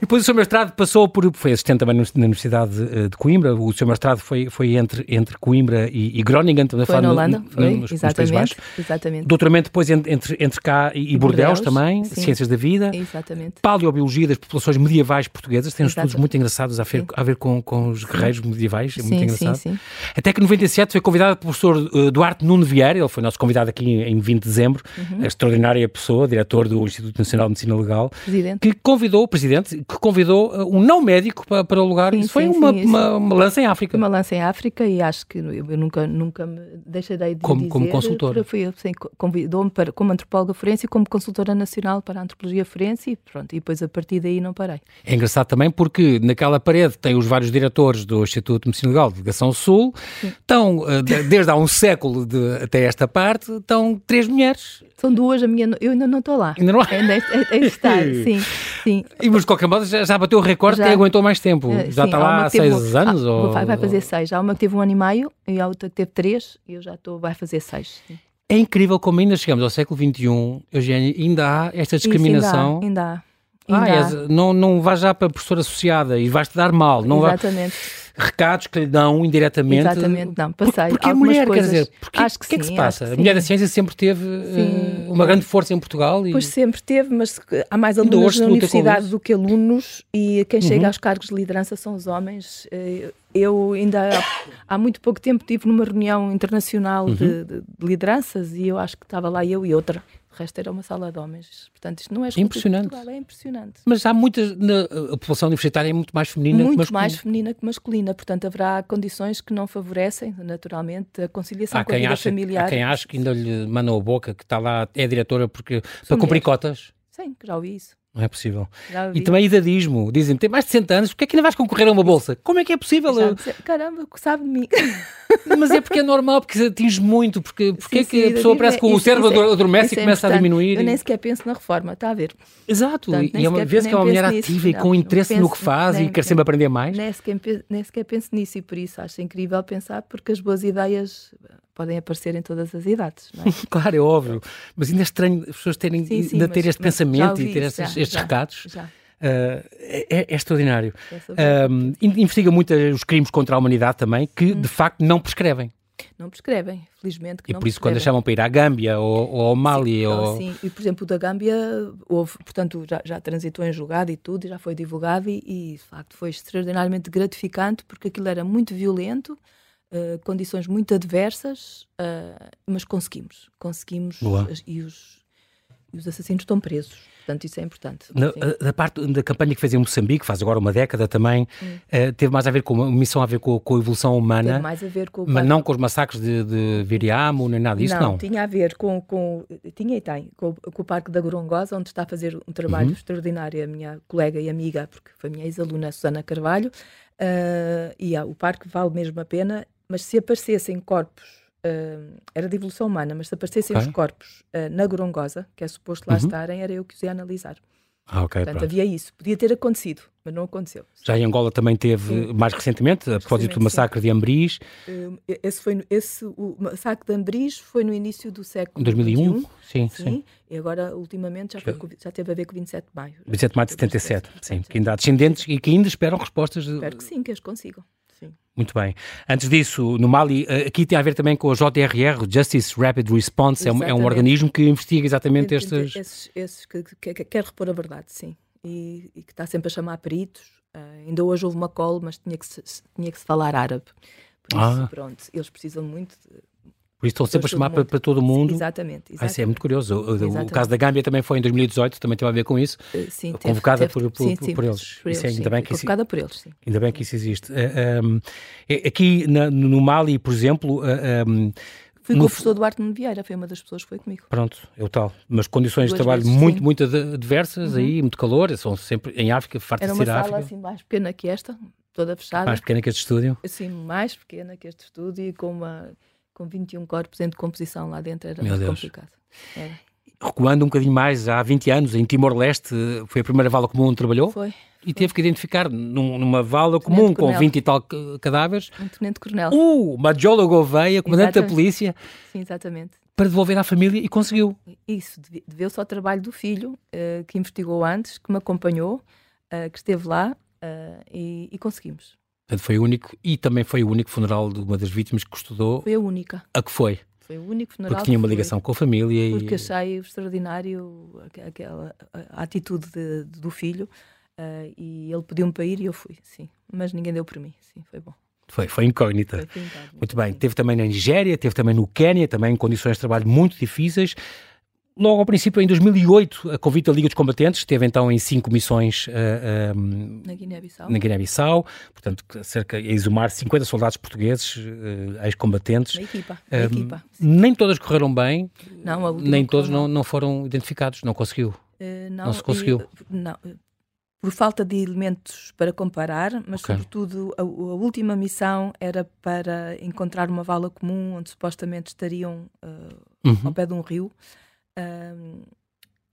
depois o seu mestrado passou por, foi assistente também na Universidade uh, de Coimbra, o seu mestrado foi, foi entre, entre Coimbra e, e Groningen, também foi na Holanda, no, foi, nos, exatamente, exatamente. Doutoramento depois entre, entre, cá e, e Bordeaux, também, sim. Ciências da Vida. Exatamente. Paleobiologia das populações medievais portuguesas, tem uns estudos muito engraçados a ver, a ver com, com os guerreiros medievais, é muito engraçado. Sim, sim. Até que em 97 foi convidado pelo professor uh, Duarte Nuno Vieira, ele foi nosso convidado aqui em 20 de dezembro, uhum. extraordinária pessoa, diretor do Instituto Nacional de Medicina Legal, presidente. que convidou, o presidente, que convidou uh, um não médico para, para o lugar. Sim, isso foi sim, uma, sim, uma, uma, lança em África. Uma lança em África e acho que eu, eu nunca, nunca me deixarei de como, dizer. Como consultora. Foi, convidou-me para, como antropóloga forense e como consultora nacional para a antropologia forense e pronto, e depois a partir daí não parei. É engraçado também porque naquela parede tem os vários diretores do Instituto de Medicina Legal de Delegação Sul, estão, uh, desde há um século de, até esta parte, estão três mulheres. São duas, a minha, eu ainda não estou lá. Ainda não há? Ainda é, é, é estar, sim, sim. E mas de qualquer modo já, já bateu o recorde já, que aguentou mais tempo. Uh, já sim, está lá há seis teve, anos? Ah, ou... vai, fazer seis. Há uma que teve um ano e meio e a outra que teve três e eu já estou, vai fazer seis. Sim. É incrível como ainda chegamos ao século XXI, Eugênio, ainda há esta discriminação. Isso, ainda há. Ainda há. Ah, és, não, não vais já para a professora associada e vais-te dar mal. Não Exatamente. Vai, recados que lhe dão indiretamente. Exatamente, não, passei. Porque, é mulher, coisas, quer dizer, porque, acho que, que sim, é que se passa? A mulher da ciência sempre teve uh, uma grande força em Portugal. E... Pois sempre teve, mas há mais alunos na universidade do que alunos e quem chega uhum. aos cargos de liderança são os homens. Eh, eu ainda há, há muito pouco tempo estive numa reunião internacional uhum. de, de lideranças e eu acho que estava lá eu e outra o resto era uma sala de homens. Portanto, isto não é impressionante. Portugal, é impressionante. Mas há muitas. Na, a população universitária é muito mais feminina muito que masculina. mais feminina que masculina. Portanto, haverá condições que não favorecem, naturalmente, a conciliação há com a vida acha, familiar. Há quem acha que ainda lhe mandam a boca, que está lá, é diretora porque, para cumprir cotas. Sim, já ouvi isso. Não é possível. E também idadismo. Dizem, tem mais de 60 anos, porque é que ainda vais concorrer a uma bolsa? Como é que é possível? Caramba, sabe de mim. Mas é porque é normal, porque atinge muito, porque, porque sim, é que sim, a pessoa parece que o cérebro é, adormece e é começa a diminuir. Eu nem sequer penso na reforma, está a ver? Exato, Portanto, e é uma vez que é uma mulher ativa e com interesse penso, no que faz nem, e quer sempre aprender mais. Nem sequer, nem sequer penso nisso e por isso acho incrível pensar, porque as boas ideias podem aparecer em todas as idades. Não é? claro, é óbvio. Mas ainda é estranho as pessoas terem, sim, sim, ainda ter este pensamento e ter estes, já, estes já, recados. Já. Uh, é, é, extraordinário. É uh, investiga muito os crimes contra a humanidade também, que hum. de facto não prescrevem. Não prescrevem, felizmente. e por isso, quando a chamam para ir à Gâmbia ou, ou ao Mali. Sim, ou... sim, e por exemplo, o da Gâmbia, houve, portanto, já, já transitou em julgado e tudo, já foi divulgado, e, e de facto foi extraordinariamente gratificante, porque aquilo era muito violento uh, condições muito adversas, uh, mas conseguimos. Conseguimos e os, e os assassinos estão presos. Portanto, isso é importante. Na, da parte da campanha que fez em Moçambique, faz agora uma década também, hum. uh, teve mais a ver com uma missão a ver com, com, a evolução humana. Teve mais a ver com Mas não com os massacres de, de Viriamo, nem nada disso, não. Não, tinha a ver com, com tinha e tem, com, com, o Parque da Gorongosa, onde está a fazer um trabalho uhum. extraordinário a minha colega e amiga, porque foi minha ex-aluna, Susana Carvalho, uh, e ah, o parque vale mesmo a pena mas se aparecessem corpos, uh, era de evolução humana, mas se aparecessem okay. os corpos uh, na Gorongosa, que é suposto lá uhum. estarem, era eu que os ia analisar. Ah, ok. Portanto, pronto. havia isso. Podia ter acontecido, mas não aconteceu. Já em Angola também teve, sim. mais recentemente, a propósito do massacre sim. de Ambris. Uh, esse foi, esse, o massacre de Ambris foi no início do século 2001? XXI, sim, sim, sim. E agora, ultimamente, já, foi, já teve a ver com 27 de maio. 27 de maio de 77, sim. Que ainda há descendentes e que ainda esperam respostas. Espero que sim, que as consigam. Sim. Muito bem. Antes disso, no Mali, eh, aqui tem a ver também com a JRR, Justice Rapid Response, é um, é um, organismo que investiga exatamente estes... Esses, esses que, que, que, quer repor a verdade, sim. E, e, que está sempre a chamar peritos. Uh, ainda hoje houve uma call, mas tinha que se, tinha que se falar árabe. Por isso, ah. pronto, eles precisam muito por isso estão sempre a chamar para, para, todo mundo. Exatamente. exatamente. Ah, isso é muito curioso. O, o, caso da Gâmbia também foi em 2018, também teve a ver com isso. Uh, sim, convocada teve, por, por, sim, sim, por, eles. Por eles ainda bem que convocada isso, por eles, sim. Ainda bem que isso existe. Uh, eh, um, eh, aqui na, no Mali, por exemplo. Uh, um, Fui com o professor Duarte Nuno Vieira, foi uma das pessoas que foi comigo. Pronto, é o tal. Mas condições Duas de trabalho vezes, muito, sim. muito adversas uhum. aí, muito calor, são sempre em África, farta de ser África. Era uma sala assim mais pequena que esta, toda fechada. Mais pequena que este estúdio? Sim, mais pequena que este estúdio e com uma com 21 corpos em decomposição lá dentro era Meu muito Deus. complicado. Era. Recuando um bocadinho mais, há 20 anos, em Timor-Leste, foi a primeira vala comum onde trabalhou? Foi. E teve que identificar num, numa vala comum com 20 e tal cadáveres. Um tenente-coronel. Uh, Majolo Gouveia, comandante exatamente. da polícia. Sim, exatamente. Para devolver à família e conseguiu. Isso, deveu-se ao trabalho do filho, uh, que investigou antes, que me acompanhou, uh, que esteve lá uh, e, e conseguimos. Portanto, foi o único, e também foi o único funeral de uma das vítimas que estudou. Foi a única. A que foi? Foi o único funeral. Porque tinha uma ligação com a família. Porque e... achei extraordinário aquela a atitude de, de, do filho uh, e ele pediu-me para ir e eu fui, sim. Mas ninguém deu por mim, sim, foi bom. Foi, foi incógnita. Foi, foi muito bem. Sim. Teve também na Nigéria, teve também no Quénia, também em condições de trabalho muito difíceis. Logo ao princípio, em 2008, a convite da Liga dos Combatentes, esteve então em cinco missões uh, uh, na Guiné-Bissau, na Guiné-Bissau, portanto, cerca de exumar 50 soldados portugueses, uh, ex-combatentes. Equipa, equipa nem todas correram bem, não, nem todos não, não foram identificados, não conseguiu. não, não se conseguiu. E, não, por falta de elementos para comparar, mas okay. sobretudo a, a, última missão era para encontrar uma vala comum onde supostamente estariam uhum. ao pé de um rio. Um,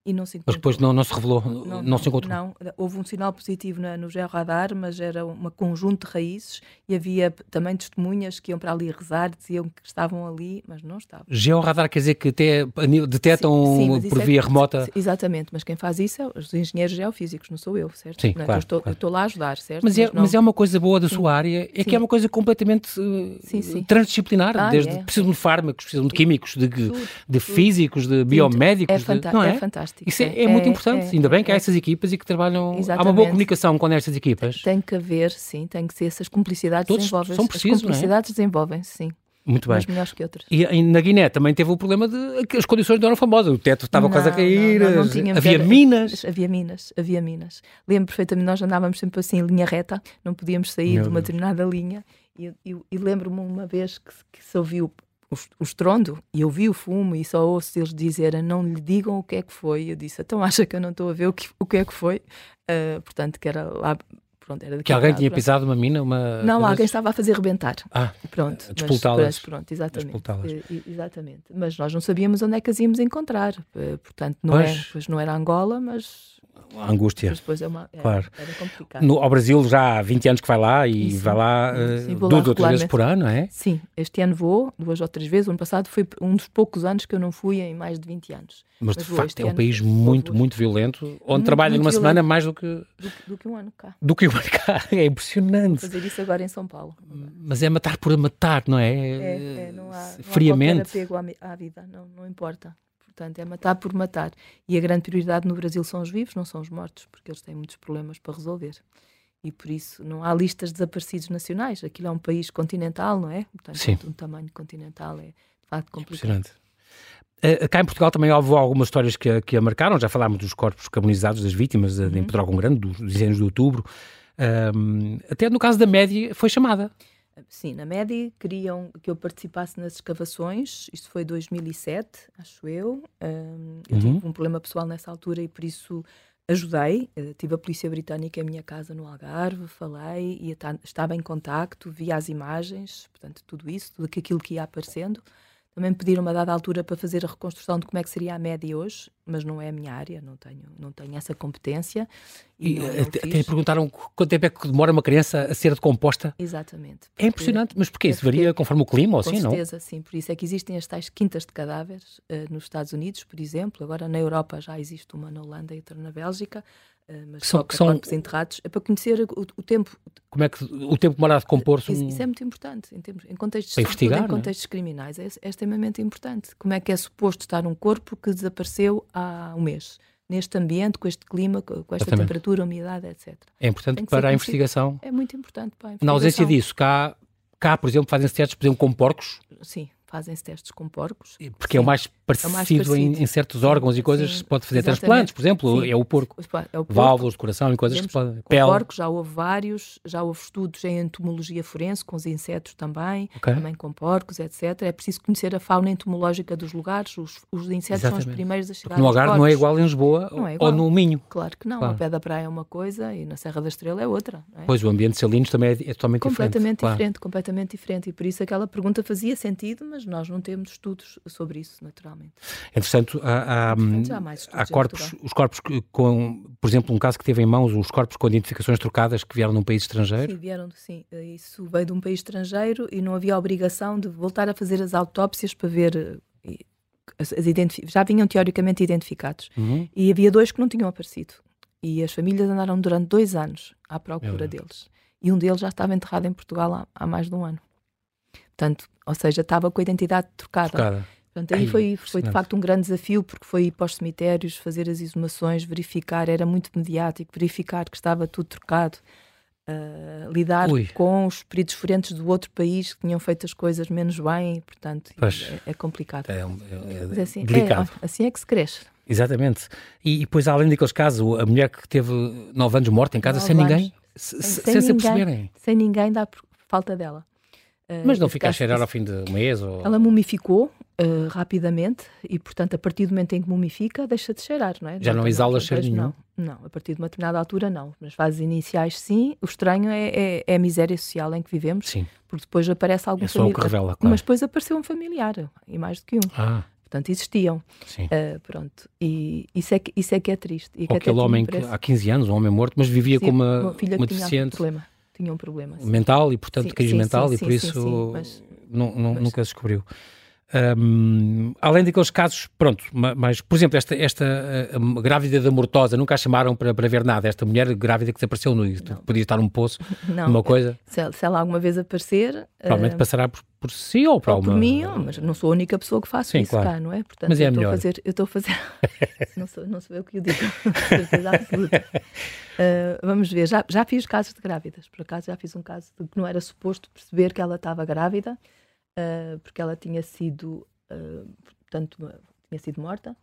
e não se Mas depois não, não se revelou, não, não, se encontrou? Não, houve um sinal positivo na, no georradar, mas era um conjunto de raízes e havia também testemunhas que iam para ali rezar, diziam que estavam ali, mas não estavam. Georradar quer dizer que até detectam sim, sim, por é via é, remota? Exatamente, mas quem faz isso é os engenheiros geofísicos, não sou eu, certo? Sim, não, claro, eu, estou, claro. eu estou lá a ajudar, certo? Mas é, mas, mas é uma coisa boa da sua área, é que é uma coisa completamente uh, transdisciplinar, ah, desde é. precisam de fármacos, precisam de químicos, de, tudo, de físicos, de biomédicos. É, de, não é? é fantástico. Isso é, é muito importante. É, Ainda bem que há é. essas equipas e que trabalham. Exatamente. Há uma boa comunicação com estas equipas. Tem que haver, sim, tem que ser essas cumplicidades Todos desenvolvem são precisos, As cumplicidades é? desenvolvem-se, sim. Muito bem. Mas melhores que outras. E, na Guiné também teve o problema de as condições não eram famosas. O teto estava não, quase a cair, não, não, havia minas. Havia minas, havia minas. Lembro perfeitamente, nós andávamos sempre assim em linha reta, não podíamos sair Meu de uma Deus. determinada linha. E, e, e lembro-me uma vez que, que se ouviu o, o estrondo e eu vi o fumo e só ouço eles dizerem não lhe digam o que é que foi. Eu disse, então acha que eu não estou a ver o que, o que é que foi? Uh, portanto, que era lá. Pronto, era que alguém lado, tinha pronto. pisado uma mina? Uma... Não, alguém estava a fazer rebentar. Ah, pronto. Despoltá-las. Pronto, exatamente. Exatamente. Mas nós não sabíamos onde é que as íamos encontrar. Eh, portanto, não, pois. É, pois não era Angola, mas a angústia. Mas depois é uma, é, claro. era complicado. No, ao Brasil já há 20 anos que vai lá e vai lá uh, duas ou três vezes por ano, é? Sim, este ano vou duas ou três vezes. O ano passado foi um dos poucos anos que eu não fui em mais de 20 anos. Mas, Mas de facto é um país muito, muito violento, onde muito, trabalha numa semana mais do que... do que... Do, que um ano cá. Do que um ano cá, é impressionante. Fazer isso agora em São Paulo. Mas é matar por matar, não é? É, é não há, Friamente. Não há apego à, à vida, não, não importa. Portanto, é matar por matar. E a grande prioridade no Brasil são os vivos, não são os mortos, porque eles têm muitos problemas para resolver. E por isso não há listas de desaparecidos nacionais. Aquilo é um país continental, não é? Portanto, Sim. um tamanho continental é de facto complicado. Impressionante. Uh, cá em Portugal também houve algumas histórias que, que a marcaram. Já falámos dos corpos carbonizados das vítimas uh, uhum. em Pedrógão Grande, dos, dos de outubro. Uh, até no caso da média foi chamada. Sim, na média queriam que eu participasse nas escavações, isto foi 2007, acho eu. Um, eu uhum. tive um problema pessoal nessa altura e por isso ajudei. Uh, tive a polícia britânica em minha casa no Algarve, falei e estava em contacto, via as imagens, portanto, tudo isso, tudo aquilo que ia aparecendo. Também pediram-me a dada altura para fazer a reconstrução de como é que seria a média hoje, mas não é a minha área, não tenho, não tenho essa competência. E, e até perguntaram quanto tempo é que demora uma criança a ser decomposta? Exatamente. É impressionante, mas porquê? Isso varia conforme o clima ou assim, não? Com certeza, sim. Por isso é que existem as tais quintas de cadáveres uh, nos Estados Unidos, por exemplo. Agora na Europa já existe uma na Holanda e outra na Bélgica. Uh, mas são, que são corpos enterrados, é para conhecer o, o, tempo. Como é que o tempo demora a decompor-se? Isso, isso, é muito importante em, termos, em contextos, em é? contextos é? criminais. É, é, extremamente importante. Como é que é suposto estar um corpo que desapareceu há um mês? Neste ambiente, com este clima, com esta Exatamente. temperatura, umidade, etc. É importante para a investigação. É muito importante para a investigação. Na ausência disso, cá, cá por exemplo, fazem-se testes, por exemplo, com porcos? Sim, fazem-se testes com porcos. Porque é o mais parecido, é parecido. Em, em, certos órgãos e coisas, se pode fazer Exatamente. transplantes, por exemplo, é o porco. É o porco. Válvulas de coração e coisas Podemos, que se pode... Com porcos já houve vários, já houve estudos em entomologia forense, com os insetos também, okay. também com porcos, etc. É preciso conhecer a fauna entomológica dos lugares, os, os insetos Exatamente. são os primeiros a chegar No Algarve não é igual em Lisboa é igual. ou no Minho. Claro que não, claro. a pé da praia é uma coisa e na Serra da Estrela é outra. É? Pois, o ambiente salinos também é, é totalmente completamente diferente. diferente, claro. completamente diferente. E por isso aquela pergunta fazia sentido, mas nós não temos estudos sobre isso, naturalmente. Entretanto, há, há, há corpos, os corpos com, por exemplo, um caso que teve em mãos, os corpos com identificações trocadas que vieram de um país estrangeiro? Sim, vieram, sim. Isso veio de um país estrangeiro e não havia obrigação de voltar a fazer as autópsias para ver eh, já vinham teoricamente identificados. Uhum. E havia dois que não tinham aparecido. E as famílias andaram durante dois anos à procura deles. e um deles já estava enterrado em Portugal há, há mais de um ano. Portanto, ou seja, estava com a identidade trocada. trocada. Portanto, aí foi, foi de facto um grande desafio, porque foi ir para os cemitérios, fazer as exumações, verificar, era muito mediático, verificar que estava tudo trocado, uh, lidar Ui. com os peritos forenses do outro país que tinham feito as coisas menos bem, portanto, é, é, complicado. É, é, é assim, delicado. É, assim é que se cresce. Exatamente. E, e depois, além daqueles casos, a mulher que teve nove anos morta em casa sem anos. ninguém, se, sem, sem, se perceberem. Sem ninguém dá falta dela. Mas não fica a cheirar ao fim de um mês? Ou... Ela mumificou uh, rapidamente e, portanto, a partir do momento em que mumifica, deixa de cheirar, não é? Já não, não exala cheiro nenhum? Não, não, a partir de uma determinada altura, não. Nas fases iniciais, sim. O estranho é, é, é a miséria social em que vivemos, sim. porque depois aparece algum é familiar. o que revela, claro. Mas depois apareceu um familiar, e mais do que um. Ah. Portanto, existiam. Uh, pronto. E isso é que, isso é, que é triste. E Ou aquele homem que há 15 anos, um homem morto, mas vivia sim, com uma, uma, filha uma deficiente. Tinha um problema. Tinha um problema. Sim. Mental e, portanto, sim, crise mental, e por isso mas, não, não, mas... nunca se descobriu. Um, além daqueles casos, pronto, mas, por exemplo, esta, esta uh, grávida da Mortosa, nunca a chamaram para, para ver nada. Esta mulher grávida que desapareceu no podia estar num poço, não, numa coisa. Se, se, ela alguma vez aparecer. Provavelmente uh, passará por, por si ou para ou uma. por mim, mas não sou a única pessoa que faço Sim, isso claro. cá, não é? Portanto, mas é eu melhor. A fazer, eu estou a fazer. não, sou, não sou eu que o digo, certeza absoluta. Uh, vamos ver, já, já fiz casos de grávidas, por acaso já fiz um caso de que não era suposto perceber que ela estava grávida uh, porque ela tinha sido, uh, portanto, tinha sido morta.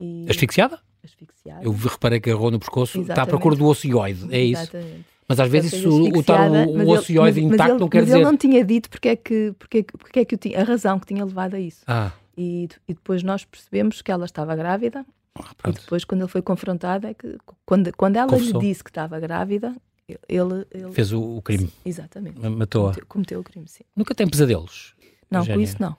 E... Asfixiada? Asfixiada. Eu reparei que agarrou no pescoço, Exatamente. está à procura do ocioide, é isso? Exatamente. Mas às vezes isso, o, estar o, o ocioide mas, intacto mas não quer mas dizer... Mas ele não tinha dito porque é que, porque, é porque é que tinha, a razão que tinha levado a isso. Ah. E, e depois nós percebemos que ela estava grávida ah, e depois quando ele foi confrontado é que quando, quando ela Confessou. lhe disse que estava grávida, ele... ele Fez o, o crime. Sim, exatamente. Matou-a. Cometeu, cometeu, o crime, sim. Nunca tem pesadelos? Não, com isso não.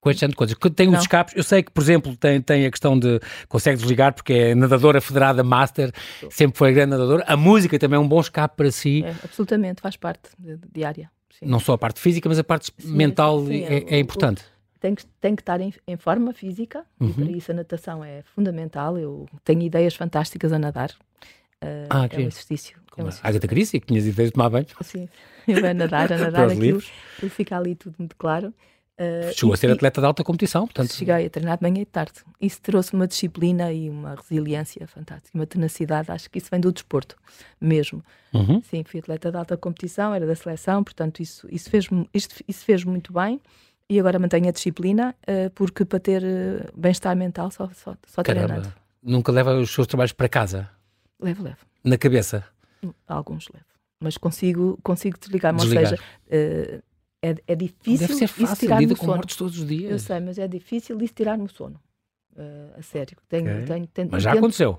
Com este de coisas. Tem uns escapes. Eu sei que, por exemplo, tem, tem a questão de. Consegue desligar porque é nadadora federada master, sempre foi grande nadadora. A música também é um bom escape para si. É, absolutamente, faz parte diária. Sim. Não só a parte física, mas a parte sim, mental sim, é, é, é, importante. tem que, tem que estar em, em forma física uhum. e para isso a natação é fundamental. Eu tenho ideias fantásticas a nadar. Uh, ah, é um exercício. Como exercício. Agatha Christie, que tinhas ideias de tomar banho. Sim, eu a nadar, a nadar aquilo, aquilo fica ali tudo muito claro. Uh, Chegou a ser atleta de alta competição, portanto. Cheguei a treinar de manhã e de tarde. Isso trouxe uma disciplina e uma resiliência fantástica, uma tenacidade. Acho que isso vem do desporto mesmo. Uhum. Sim, fui atleta de alta competição, era da seleção, portanto, isso, isso, fez, isso, isso fez muito bem. E agora mantenho a disciplina, uh, porque para ter uh, bem-estar mental só, só, só treinando. Nunca leva os seus trabalhos para casa? Levo, levo. Na cabeça? Alguns levo. Mas consigo, consigo desligar-me, ou seja é, é difícil Deve ser fácil, tirar lida com mortes todos os dias. Eu sei, mas é difícil isso tirar-me o sono. Uh, a sério. Tenho, okay. tenho, tenho, mas já aconteceu?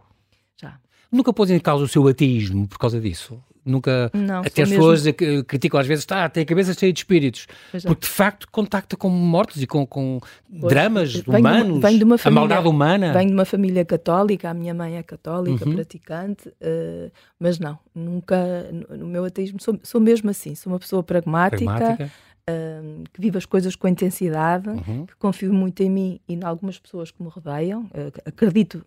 Já. Nunca pôs em causa o seu ateísmo por causa disso? Nunca. Não, Até as pessoas criticam às vezes, tá, tem a cabeça cheia de espíritos. Porque de facto contacta com mortos e com, com dramas venho humanos, de de uma família, a maldade humana. Venho de uma família católica, a minha mãe é católica, uhum. praticante, uh, mas não, nunca. No, meu ateísmo sou, sou mesmo assim, sou uma pessoa pragmática. pragmática uh, que vivo as coisas com intensidade, uhum. que confio muito em mim e em algumas pessoas que me rodeiam. Uh, acredito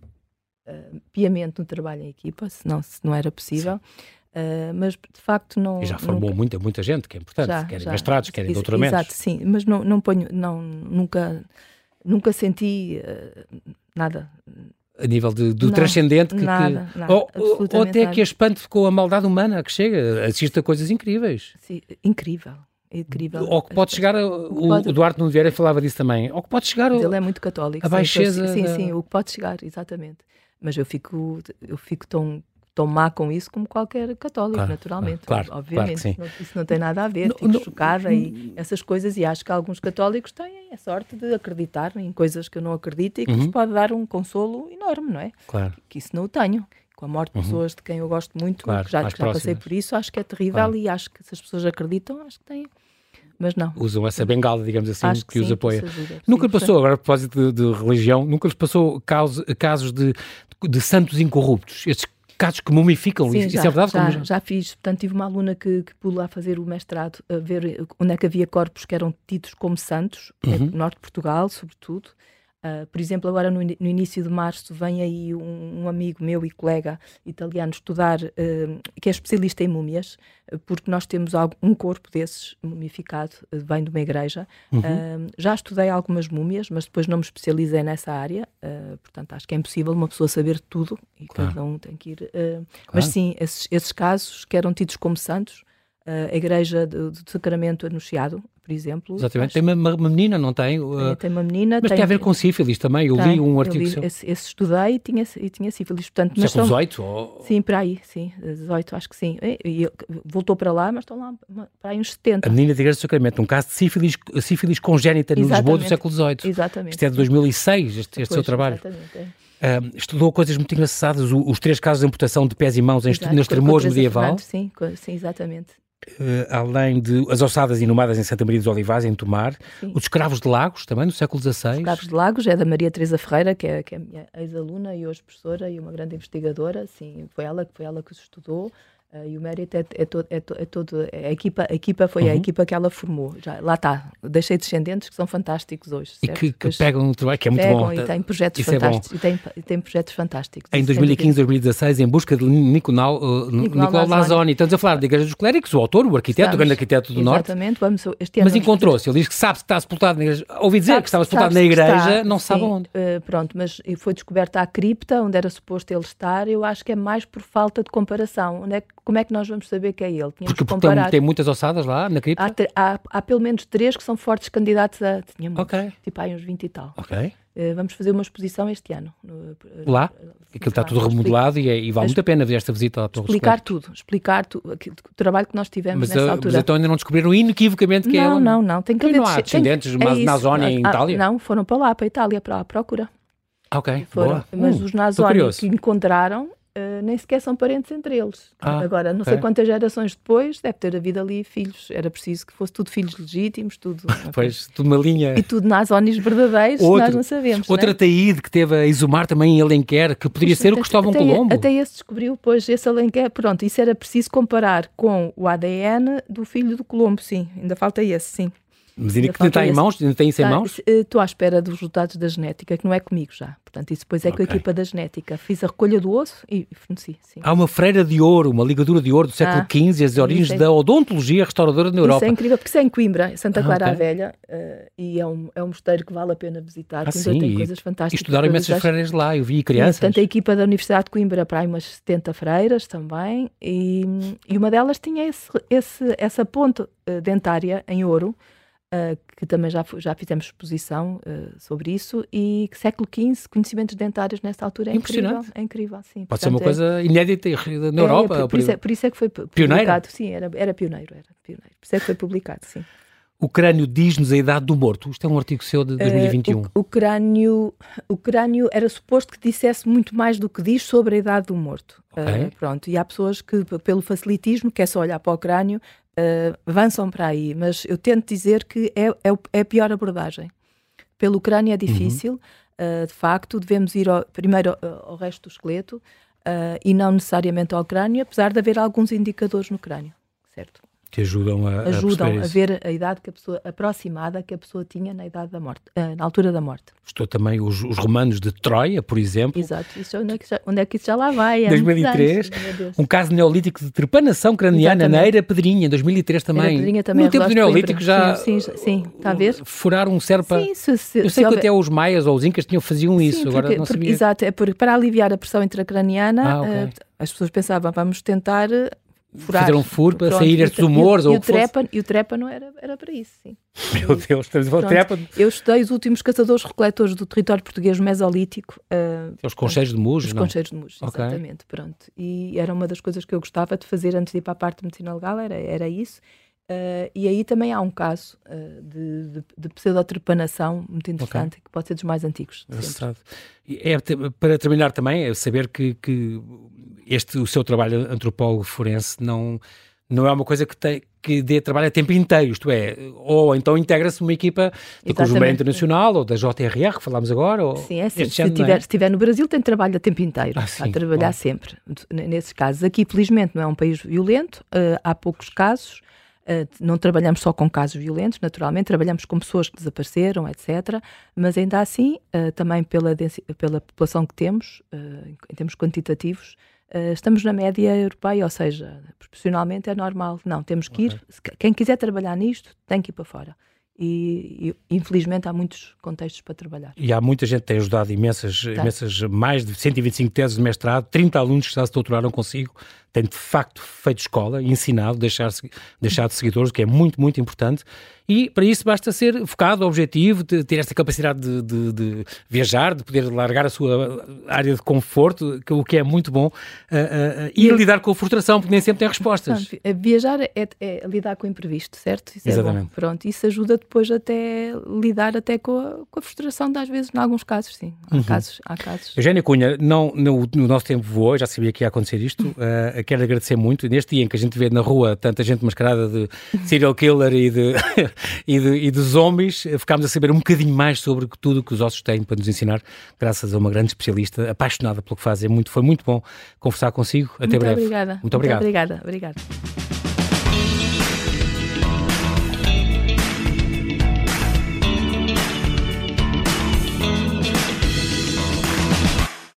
uh, piamente no trabalho em equipa, senão se não era possível. Uh, mas de facto não. E já formou nunca... muita, muita gente, que é importante, já, querem já. mestrados, querem Ex doutoramentos. Exato, sim, mas não, não ponho, não, nunca, nunca senti uh, nada. A nível de, do não, transcendente que. Nada, que... Nada, ou, ou, até nada. que espante com a maldade humana que chega, assiste a coisas incríveis. Sim, incrível é incrível. Ou que pode chegar, a, o, pode... o Duarte Nuno Vieira falava disso também, ou que pode chegar... Mas ele é muito católico. A baixeza... Sim, sim, sim, o que pode chegar, exatamente. Mas eu fico, eu fico tão, tão má com isso como qualquer católico, claro, naturalmente. Claro, obviamente. Claro não, isso não tem nada a ver, fico chocada e essas coisas, e acho que alguns católicos têm a sorte de acreditar em coisas que eu não acredito e que uhum. nos pode dar um consolo enorme, não é? Claro. Que, que isso não o tenho com a morte de uhum. pessoas de quem eu gosto muito, claro, já, que já passei por isso, acho que é terrível e acho que se as pessoas acreditam, acho que têm mas não. Usam essa bengala, digamos assim, Acho que, que os sim, apoia. Que nunca sim, passou, agora a propósito de, de, religião, nunca lhes passou casos, casos de, de santos incorruptos, estes casos que mumificam, Sim, isso, já, é verdade? Já, já, já fiz, portanto tive uma aluna que, que pulou a fazer o mestrado, a ver onde é que havia corpos que eram tidos como santos, uhum. no norte de Portugal, sobretudo, Uh, por exemplo, agora no, no, início de março vem aí um, um amigo meu e colega italiano estudar, uh, que é especialista em múmias, porque nós temos um corpo desses mumificado, vem de uma igreja. Uhum. Uh, já estudei algumas múmias, mas depois não me especializei nessa área, portanto acho que é impossível uma pessoa saber tudo e claro. cada um tem que ir. Claro. Mas sim, esses, esses, casos que eram tidos como santos, a igreja do, do Sacramento Anunciado, por exemplo. Exatamente. Tem uma, uma, menina, não tem? Uh, tem uma menina. Mas tem, tem a ver com sífilis também. Eu tem, li um artigo. Li, esse, esse, estudei e tinha, e tinha sífilis. Portanto, mas século XVIII? Ou... Sim, para aí, sim. 18, acho que sim. E, e, voltou para lá, mas estão lá para aí uns 70. A menina de Igreja do Sacramento, um caso de sífilis, sífilis congénita no Lisboa do século XVIII. Exatamente. Isto é de 2006, este, este pois, seu trabalho. Exatamente, é. Uh, estudou coisas muito engraçadas, os, os, três casos de amputação de pés e mãos em, Exato, nas tremores medieval. Sim, sim, exatamente. Uh, além de as ossadas inumadas em Santa Maria dos Olivais, em Tomar, Sim. os escravos de Lagos, também no século XVI. Os escravos de Lagos é da Maria Teresa Ferreira, que é, que é a minha ex-aluna e hoje professora e uma grande investigadora. Sim, foi ela, foi ela que os estudou. Uh, e o mérito é, é, todo, é, é todo é a equipa, a equipa foi uhum. a equipa que ela formou. Já, lá está, deixei descendentes que são fantásticos hoje. E que, que pegam um trabalho que é muito bom. E têm projetos é fantásticos. É e, têm, e têm projetos fantásticos. Em 2015, 2016, em busca de Nicolau, uh, Nicolau, Nicolau Lazzoni. Estamos a falar da Igreja dos Clérigos, o autor, o arquiteto, Estamos, o grande arquiteto do exatamente, Norte. Exatamente, vamos este ano. Mas encontrou-se, ele diz que sabe que está sepultado na igreja. Ouvi dizer sabe, que estava sepultado na igreja, está, não sabe onde. Uh, pronto, mas foi descoberta a cripta, onde era suposto ele estar. Eu acho que é mais por falta de comparação. Onde é, como é que nós vamos saber? que é ele. Tínhamos porque, porque tem muitas ossadas lá na cripta? Há, há, há, pelo menos três que são fortes candidatos a. Tinha muitos, okay. tipo aí uns 20 e tal. Ok. Uh, vamos fazer uma exposição este ano. No, lá? Aquilo está tudo remodelado e, é, e, vale muito a pena ver esta visita à Torre Explicar tudo, explicar tu, o trabalho que nós tivemos mas, nessa altura. Mas então ainda não descobriram inequivocamente que não, é Não, não, não. Tem que haver... Não há descendentes tem, é Nazoni em Itália? Não, foram para lá, para a Itália, para a procura. Ok, foram, boa. Mas uh, os Nazoni que encontraram Uh, nem sequer são parentes entre eles. Ah, Agora, não okay. sei quantas gerações depois, deve ter havido ali filhos. Era preciso que fosse tudo filhos legítimos, tudo. pois, tudo uma linha. E tudo nazonis verdadeiros, Outro, nós não sabemos. Outra né? Taíde que teve a exumar também em Alenquer, que poderia ser até, o Cristóvão até, Colombo. Até esse descobriu, pois, esse Alenquer. Pronto, isso era preciso comparar com o ADN do filho do Colombo, sim. Ainda falta esse, sim. Mas ainda, que está em mãos? Ainda tem isso em mãos? Estou à espera dos resultados da genética, que não é comigo já. Portanto, isso depois é okay. com a equipa da genética. Fiz a recolha do osso e forneci. Sim. Há uma freira de ouro, uma ligadura de ouro do século XV, ah, as origens é... da odontologia restauradora na Europa. Isso é incrível, porque isso é em Coimbra, Santa Clara ah, okay. a Velha, uh, e é um, é um mosteiro que vale a pena visitar. Ah, sim, tem coisas fantásticas. E estudaram imensas freiras lá, eu vi crianças. portanto, a equipa da Universidade de Coimbra para aí umas 70 freiras também, e, e uma delas tinha esse, esse, essa ponte uh, dentária em ouro, Uh, que também já, já fizemos exposição uh, sobre isso, e que século XV, conhecimentos dentários nessa altura é incrível. É incrível, sim. Pode Portanto, ser uma coisa inédita na Europa. É, por, por, isso é, por, isso é, que foi publicado. Pioneira? Sim, era, era pioneiro, era pioneiro. Por isso é que foi publicado, sim. O crânio diz-nos a idade do morto. Isto é um artigo seu de 2021. Uh, o, o, crânio, o crânio era suposto que dissesse muito mais do que diz sobre a idade do morto. Okay. Uh, pronto. E há pessoas que, pelo facilitismo, que é só olhar para o crânio, uh, avançam para aí, mas eu tento dizer que é, é, é a pior abordagem. Pelo crânio é difícil, uhum. uh, de facto, devemos ir ao, primeiro ao, ao, resto do esqueleto uh, e não necessariamente ao crânio, apesar de haver alguns indicadores no crânio, certo? Que ajudam a, ajudam a, a, ver a idade que a pessoa aproximada que a pessoa tinha na idade da morte, uh, na altura da morte. Estou também os, os, romanos de Troia, por exemplo. Exato, isso, onde, é que já, onde é que isso já lá vai? 2003, anos, um caso neolítico de trepanação craniana Exatamente. na Eira Pedrinha, em 2003 também. Pedrinha também no é tempo do neolítico já sim, sim, sim, está a ver? Furaram um serpa. Sim, se, se, Eu sei que houver... até os maias ou os incas tinham, faziam isso, sim, agora não sabia. Exato, é porque para aliviar a pressão intracraniana, ah, okay. uh, as pessoas pensavam, vamos tentar furar. Fazer um furo para Pronto, sair estes humores. E, ou e, o trépano, e o trépano era, era para isso, sim. Meu Deus, estamos a trépano. Eu estudei os últimos caçadores-recoletores do território português mesolítico. Uh, os concheiros de Muros, Os não? concheiros de Muros, okay. exatamente. Pronto. E era uma das coisas que eu gostava de fazer antes de ir para a parte de medicina legal, era, era isso. Uh, e aí também há um caso uh, de, de, de pseudotrepanação muito interessante, okay. que pode ser dos mais antigos. É, para terminar também, é saber que, que este, o seu trabalho antropólogo forense não, não é uma coisa que, que dê trabalho a tempo inteiro, isto é, ou então integra-se uma equipa da Cruz Internacional ou da JRR, que falámos agora. Ou sim, é assim, se estiver, é? estiver no Brasil tem trabalho a tempo inteiro, ah, sim, a trabalhar bom. sempre, nesses casos. Aqui, felizmente, não é um país violento, uh, há poucos casos, Uh, não trabalhamos só com casos violentos, naturalmente, trabalhamos com pessoas que desapareceram, etc. Mas ainda assim, uh, também pela, pela população que temos, em termos quantitativos, estamos na média europeia, ou seja, proporcionalmente é normal. Não, temos que ir. Quem quiser trabalhar nisto tem que ir para fora e, e, infelizmente há muitos contextos para trabalhar. E há muita gente que tem ajudado imensas, tá. imensas mais de 125 teses de mestrado, 30 alunos que já se doutoraram consigo, tem de facto feito escola, ensinado, deixar, deixado seguidores, o que é muito, muito importante. E para isso basta ser focado, objetivo, de ter esta capacidade de, de, de, viajar, de poder largar a sua área de conforto, o que é muito bom, uh, uh, e, lidar com a frustração, porque nem sempre tem respostas. Viajar é, é, lidar com o imprevisto, certo? Isso Exatamente. É Pronto, isso ajuda depois até lidar até com a, com a frustração, às vezes, em alguns casos, sim. Há, uhum. casos, há casos. Eugénia Cunha, não, no, no nosso tempo voou, já sabia que ia acontecer isto, uh, quero agradecer muito. Neste dia em que a gente vê na rua tanta gente mascarada de serial killer e de e, de, e de zombies, ficámos a saber um bocadinho mais sobre tudo o que os ossos têm para nos ensinar, graças a uma grande especialista, apaixonada pelo que faz. É muito, foi muito bom conversar consigo. Até muito breve. Obrigada. Muito obrigado. Muito obrigada. Obrigada.